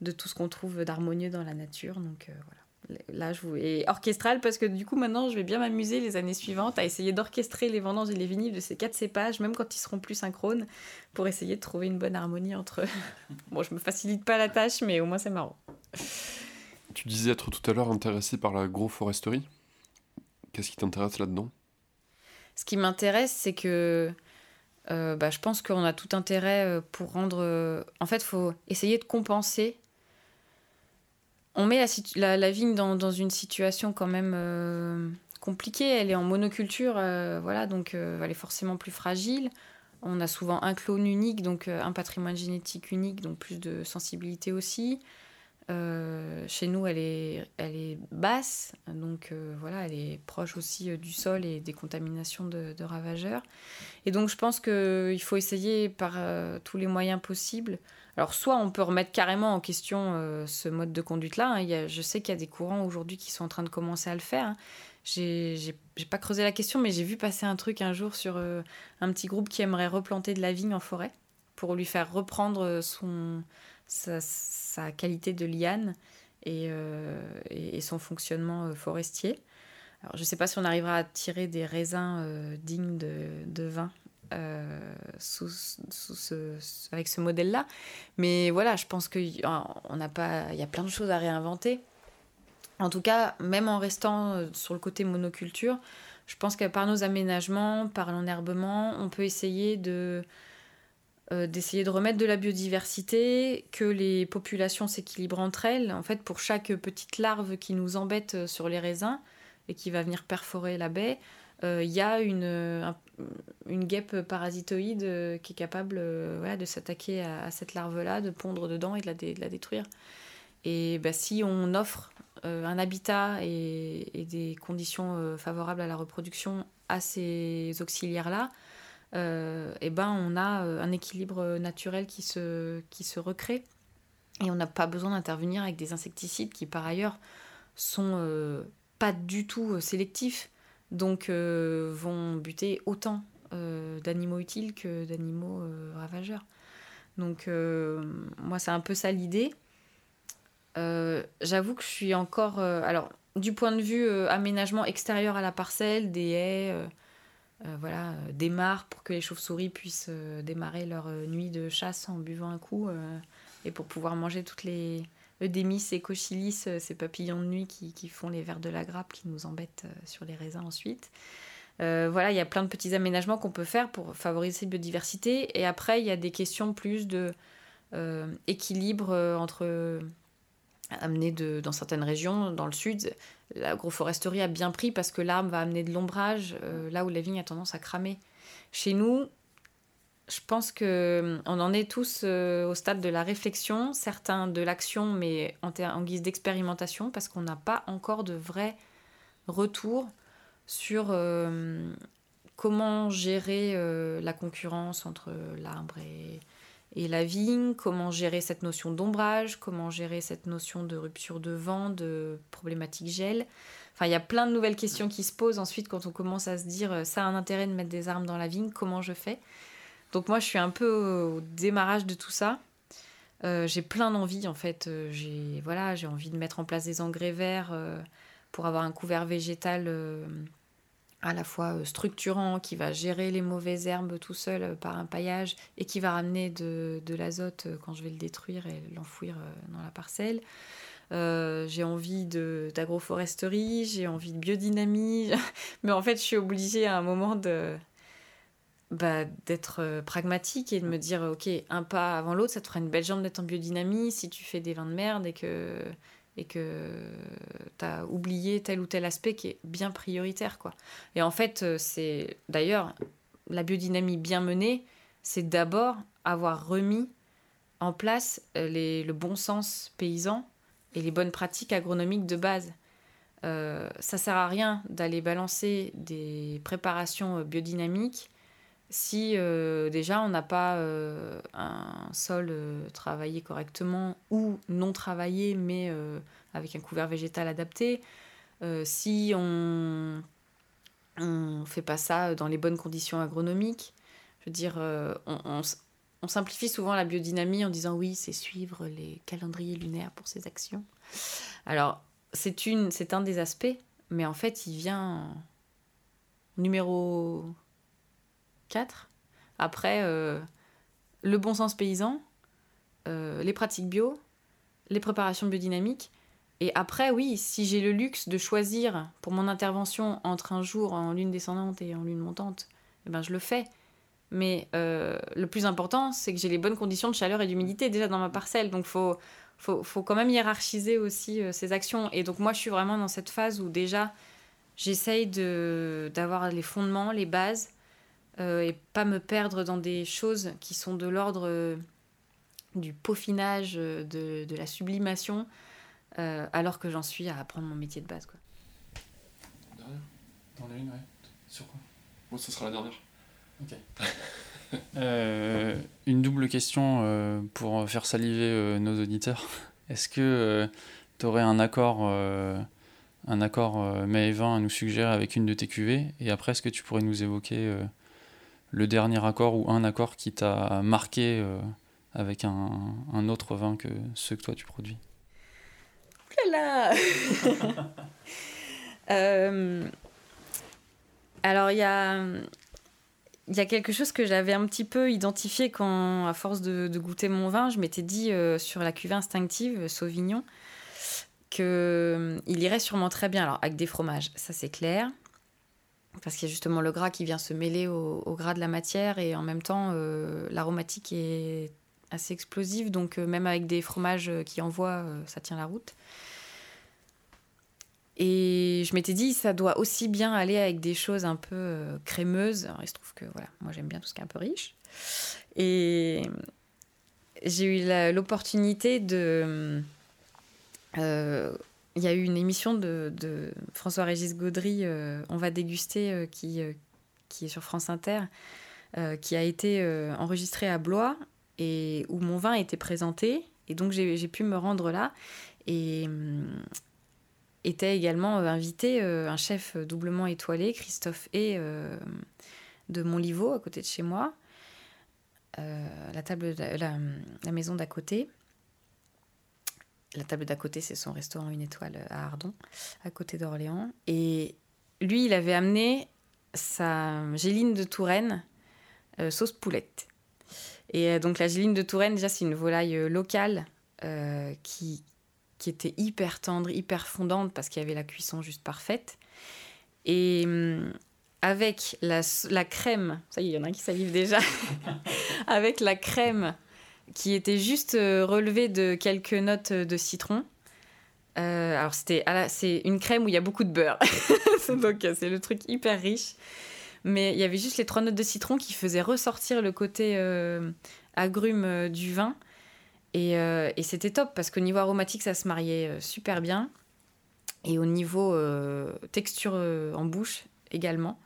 de tout ce qu'on trouve d'harmonieux dans la nature. Donc voilà. Là, je vous... Et orchestral, parce que du coup, maintenant, je vais bien m'amuser les années suivantes à essayer d'orchestrer les vendanges et les vinyles de ces quatre cépages, même quand ils seront plus synchrones, pour essayer de trouver une bonne harmonie entre eux. *laughs* bon, je me facilite pas la tâche, mais au moins, c'est marrant. Tu disais être tout à l'heure intéressé par l'agroforesterie Qu'est-ce qui t'intéresse là-dedans? Ce qui m'intéresse, c'est que bah, je pense qu'on a tout intérêt pour rendre. En fait, il faut essayer de compenser. On met la, vigne dans, dans, une situation quand même compliquée. Elle est en monoculture, voilà, donc elle est forcément plus fragile. On a souvent un clone unique, donc un patrimoine génétique unique, donc plus de sensibilité aussi. Euh, chez nous, elle est, elle est basse, donc euh, voilà, elle est proche aussi euh, du sol et des contaminations de, ravageurs. Et donc, je pense qu'il faut essayer par tous les moyens possibles. Alors, soit on peut remettre carrément en question ce mode de conduite-là. Hein. je sais qu'il y a des courants aujourd'hui qui sont en train de commencer à le faire. Hein. J'ai pas creusé la question, mais j'ai vu passer un truc un jour sur un petit groupe qui aimerait replanter de la vigne en forêt pour lui faire reprendre son sa, qualité de liane et, euh, son fonctionnement euh, forestier. Alors, je ne sais pas si on arrivera à tirer des raisins euh, dignes de, vin sous, avec ce modèle-là. Mais voilà, je pense qu'il y a plein de choses à réinventer. En tout cas, même en restant sur le côté monoculture, je pense que par nos aménagements, par l'enherbement, on peut essayer de, euh, d'essayer de remettre de la biodiversité, que les populations s'équilibrent entre elles. En fait, pour chaque petite larve qui nous embête euh, sur les raisins et qui va venir perforer la baie, euh, il y a une, une guêpe parasitoïde qui est capable de s'attaquer à, cette larve-là, de pondre dedans et de la, détruire. Et bah, si on offre un habitat et, des conditions favorables à la reproduction à ces auxiliaires-là, euh, eh ben, on a euh, un équilibre naturel qui se, qui se recrée. Et on n'a pas besoin d'intervenir avec des insecticides qui, par ailleurs, sont euh, pas du tout sélectifs, donc vont buter autant d'animaux utiles que d'animaux ravageurs. Donc, moi, c'est un peu ça l'idée. J'avoue que je suis encore. alors, du point de vue aménagement extérieur à la parcelle, des haies euh, voilà, euh, démarre pour que les chauves-souris puissent euh, démarrer leur nuit de chasse en buvant un coup et pour pouvoir manger toutes les eudémis et cochilis, ces papillons de nuit qui, qui, font les vers de la grappe qui nous embêtent sur les raisins ensuite. voilà, il y a plein de petits aménagements qu'on peut faire pour favoriser cette biodiversité. Et après, il y a des questions plus de équilibre entre amener de, dans certaines régions, dans le sud, l'agroforesterie a bien pris parce que l'arbre va amener de l'ombrage euh, là où la vigne a tendance à cramer. Chez nous, je pense que on en est tous euh, au stade de la réflexion, certains de l'action, mais en, guise d'expérimentation, parce qu'on n'a pas encore de vrai retour sur euh, comment gérer la concurrence entre l'arbre et, et la vigne, comment gérer cette notion d'ombrage, comment gérer cette notion de rupture de vent, de problématique gel. Enfin, il y a plein de nouvelles questions qui se posent ensuite quand on commence à se dire euh, ça a un intérêt de mettre des armes dans la vigne, comment je fais? Donc moi, je suis un peu au démarrage de tout ça. Euh, j'ai plein d'envies en fait. Euh, j'ai voilà, j'ai envie de mettre en place des engrais verts pour avoir un couvert végétal à la fois euh, structurant, qui va gérer les mauvaises herbes tout seul euh, par un paillage et qui va ramener de, l'azote euh, quand je vais le détruire et l'enfouir dans la parcelle. j'ai envie d'agroforesterie, j'ai envie de biodynamie, *laughs* mais en fait je suis obligée à un moment de bah, d'être pragmatique et de me dire ok un pas avant l'autre ça te fera une belle jambe d'être en biodynamie si tu fais des vins de merde et que et que tu as oublié tel ou tel aspect qui est bien prioritaire. Quoi. Et en fait, euh, c'est d'ailleurs la biodynamie bien menée, c'est d'abord avoir remis en place euh, les, le bon sens paysan et les bonnes pratiques agronomiques de base. Euh, ça sert à rien d'aller balancer des préparations biodynamiques si euh, déjà on n'a pas euh, un sol euh, travaillé correctement ou non travaillé mais avec un couvert végétal adapté, si on ne fait pas ça dans les bonnes conditions agronomiques, je veux dire, on, on, simplifie souvent la biodynamie en disant oui, c'est suivre les calendriers lunaires pour ses actions. Alors, c'est un des aspects, mais en fait, il vient numéro après, euh, le bon sens paysan, euh, les pratiques bio, les préparations biodynamiques. Et après, oui, si j'ai le luxe de choisir pour mon intervention entre un jour en lune descendante et en lune montante, eh ben, je le fais. mais euh, le plus important, c'est que j'ai les bonnes conditions de chaleur et d'humidité déjà dans ma parcelle. Donc, faut, faut, faut quand même hiérarchiser aussi ces actions. Et donc, moi, je suis vraiment dans cette phase où déjà, j'essaye d'avoir les fondements, les bases, euh, et pas me perdre dans des choses qui sont de l'ordre euh, du peaufinage, de, de la sublimation, alors que j'en suis à apprendre mon métier de base. Quoi. Derrière Dans la une, ouais. Sur quoi? Moi, ce sera la dernière. Ok. *laughs* Euh, une double question euh, pour faire saliver euh, nos auditeurs. *laughs* Est-ce que tu aurais un accord, un accord 20 à nous suggérer avec une de tes cuvées? Et après, est-ce que tu pourrais nous évoquer le dernier accord ou un accord qui t'a marqué avec un, autre vin que ceux que toi tu produis là *laughs* Alors, il y a quelque chose que j'avais un petit peu identifié quand, à force de, goûter mon vin, je m'étais dit euh, sur la cuvée instinctive euh, Sauvignon qu'il euh, irait sûrement très bien. Alors, avec des fromages, ça c'est clair. Parce qu'il y a justement le gras qui vient se mêler au, gras de la matière et en même temps, l'aromatique est assez explosive. Donc, même avec des fromages qui envoient, ça tient la route. Et je m'étais dit, ça doit aussi bien aller avec des choses un peu euh, crémeuses. Il se trouve que voilà, moi j'aime bien tout ce qui est un peu riche. Et j'ai eu l'opportunité de. Euh, il y a eu une émission de, François-Régis Gaudry, euh, On va déguster, qui, qui est sur France Inter, qui a été enregistrée à Blois et où mon vin a été présenté. Et donc j'ai pu me rendre là. Et, était également euh, invité euh, un chef doublement étoilé, Christophe et de Montlivaud, à côté de chez moi, euh, la, la, maison d'à côté. La table d'à côté, c'est son restaurant une étoile à Ardon, à côté d'Orléans. Et lui, il avait amené sa géline de Touraine, sauce poulette. Et donc la géline de Touraine, déjà, c'est une volaille locale qui, qui était hyper tendre, hyper fondante parce qu'il y avait la cuisson juste parfaite. Et hum, avec la, la, crème, ça y est, il y en a un qui salive déjà, *laughs* avec la crème qui était juste euh, relevée de quelques notes de citron. Euh, alors c'était c'est une crème où il y a beaucoup de beurre, *laughs* donc euh, c'est le truc hyper riche. Mais il y avait juste les trois notes de citron qui faisaient ressortir le côté agrume du vin euh, et, c'était top parce qu'au niveau aromatique, ça se mariait super bien. Et au niveau texture en bouche également.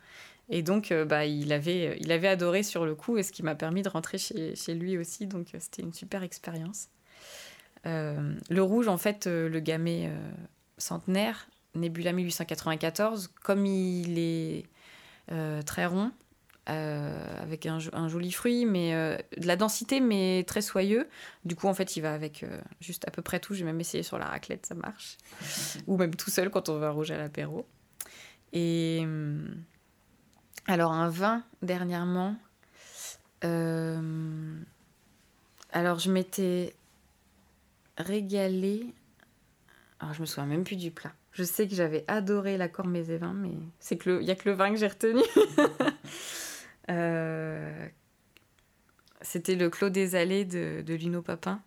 Et donc, bah, il, avait, il avait adoré sur le coup, et ce qui m'a permis de rentrer chez, chez lui aussi. Donc, c'était une super expérience. le rouge, en fait, le gamay centenaire, Nebula 1894, comme il est très rond, euh, avec un, joli fruit, mais euh, de la densité, mais très soyeux. Du coup, en fait, il va avec euh, juste à peu près tout. J'ai même essayé sur la raclette, ça marche. Ou même tout seul quand on va rouge à l'apéro. Et alors, un vin, dernièrement. alors, je m'étais régalée. Alors, je me souviens même plus du plat. Je sais que j'avais adoré l'accord mes et vins, mais c'est que il y a que le vin que j'ai retenu. *laughs* Euh, c'était le Clos des Allées de, de Lino Papin.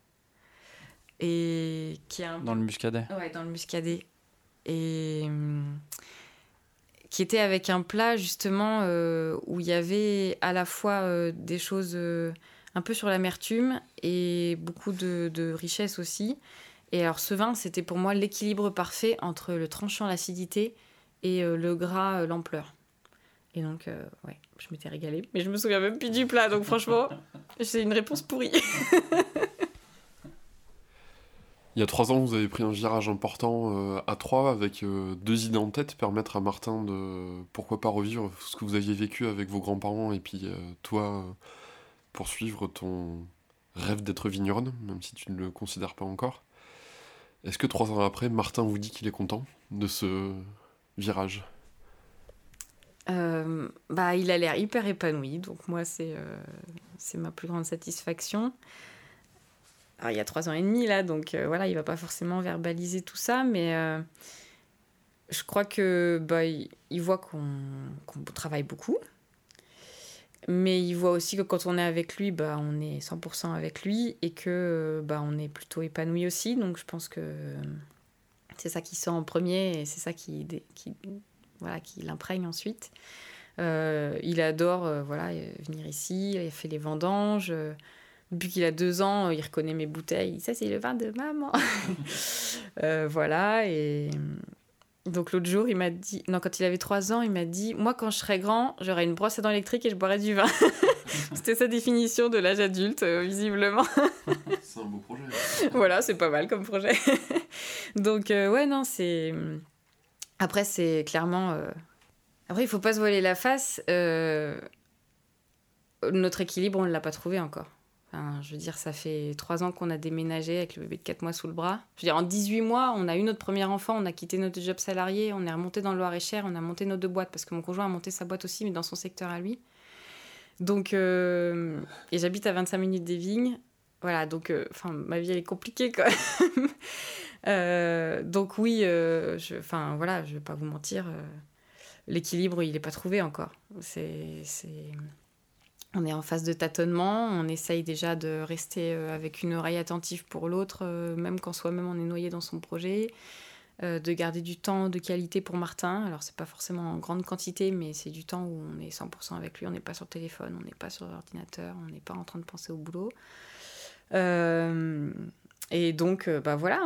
Et qui a Dans le Muscadet. Ouais, dans le Muscadet. Et hum, qui était avec un plat justement euh, où il y avait à la fois euh, des choses un peu sur l'amertume et beaucoup de, de, richesse aussi. Et alors ce vin, c'était pour moi l'équilibre parfait entre le tranchant, l'acidité et le gras, l'ampleur. Et donc, ouais, je m'étais régalée. Mais je me souviens même plus du plat, donc franchement, *laughs* c'est une réponse pourrie. *laughs* Il y a trois ans, vous avez pris un virage important euh, à trois avec euh, deux idées en tête, permettre à Martin de, pourquoi pas, revivre ce que vous aviez vécu avec vos grands-parents et puis euh, toi, poursuivre ton rêve d'être vigneronne, même si tu ne le considères pas encore. Est-ce que trois ans après, Martin vous dit qu'il est content de ce virage? Bah, il a l'air hyper épanoui, donc moi, c'est ma plus grande satisfaction. Il y a trois ans et demi, là, donc euh, voilà, il va pas forcément verbaliser tout ça, mais je crois que bah, il, voit qu'on travaille beaucoup, mais il voit aussi que quand on est avec lui, bah, on est 100% avec lui et que bah, on est plutôt épanoui aussi. Donc je pense que c'est ça qui sort en premier et c'est ça qui, voilà, qui l'imprègne ensuite. Euh, il adore euh, voilà, venir ici, il fait les vendanges. Depuis qu'il a deux ans, il reconnaît mes bouteilles. Ça, c'est le vin de maman. *laughs* Euh, voilà. Et donc l'autre jour, il m'a dit, non, quand il avait trois ans, il m'a dit, moi, quand je serai grand, j'aurai une brosse à dents électrique et je boirai du vin. *laughs* C'était sa définition de l'âge adulte, visiblement. *laughs* c'est un beau projet. voilà, c'est pas mal comme projet. donc, ouais, non, c'est. Après, c'est clairement après, il faut pas se voiler la face. Euh, notre équilibre, on ne l'a pas trouvé encore. Je veux dire, ça fait trois ans qu'on a déménagé avec le bébé de quatre mois sous le bras. Je veux dire, en 18 mois, on a eu notre premier enfant, on a quitté notre job salarié, on est remonté dans le Loir-et-Cher, on a monté nos deux boîtes parce que mon conjoint a monté sa boîte aussi, mais dans son secteur à lui. Donc, euh, et j'habite à 25 minutes des vignes. Voilà, donc, euh, enfin, ma vie, elle est compliquée même. *laughs* donc, oui, enfin, voilà, je vais pas vous mentir l'équilibre, il n'est pas trouvé encore. C'est, On est en phase de tâtonnement, on essaye déjà de rester euh, avec une oreille attentive pour l'autre, euh, même quand soi-même on est noyé dans son projet, euh, de garder du temps de qualité pour Martin. Alors c'est pas forcément en grande quantité, mais c'est du temps où on est 100% avec lui, on n'est pas sur téléphone, on n'est pas sur l'ordinateur, on n'est pas en train de penser au boulot. et donc, bah voilà,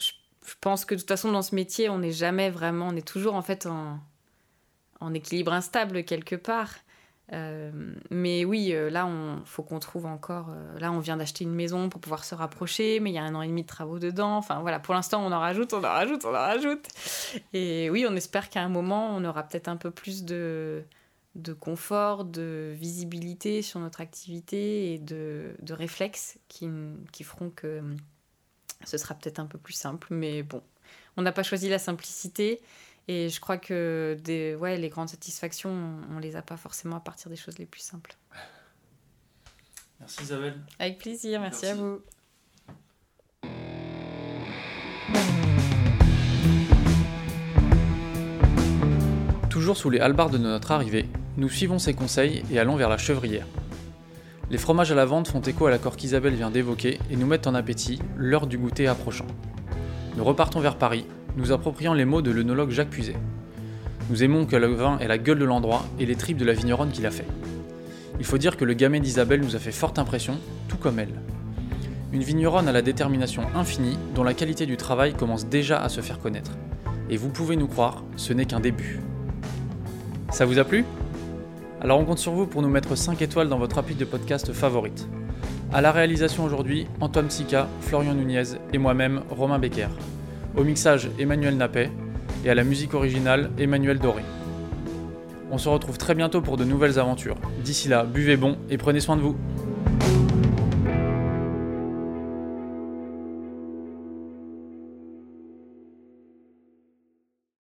je pense que de toute façon, dans ce métier, on n'est jamais vraiment, on est toujours en fait en équilibre instable quelque part. Euh, mais oui, euh, là, il faut qu'on trouve encore. Euh, là, on vient d'acheter une maison pour pouvoir se rapprocher, mais il y a un an et demi de travaux dedans. Enfin, voilà, pour l'instant, on en rajoute, on en rajoute, on en rajoute. Et oui, on espère qu'à un moment, on aura peut-être un peu plus de, de confort, de visibilité sur notre activité et de, de réflexes qui, qui feront que ce sera peut-être un peu plus simple, mais bon, on n'a pas choisi la simplicité. Et je crois que des, ouais, les grandes satisfactions, on, ne les a pas forcément à partir des choses les plus simples. Merci Isabelle. Avec plaisir, merci. à vous. Toujours sous les halbards de notre arrivée, nous suivons ses conseils et allons vers la chevrière. Les fromages à la vente font écho à l'accord qu'Isabelle vient d'évoquer et nous mettent en appétit, l'heure du goûter approchant. Nous repartons vers Paris, nous appropriant les mots de l'œnologue Jacques Puiset. Nous aimons que le vin ait la gueule de l'endroit et les tripes de la vigneronne qui l'a fait. Il faut dire que le gamet d'Isabelle nous a fait forte impression, tout comme elle. Une vigneronne à la détermination infinie, dont la qualité du travail commence déjà à se faire connaître. Et vous pouvez nous croire, ce n'est qu'un début. Ça vous a plu? Alors on compte sur vous pour nous mettre 5 étoiles dans votre appli de podcast favorite. À la réalisation aujourd'hui, Antoine Sica, Florian Nunez et moi-même, Romain Becker. Au mixage, Emmanuel Nappet. Et à la musique originale, Emmanuel Doré. On se retrouve très bientôt pour de nouvelles aventures. D'ici là, buvez bon et prenez soin de vous.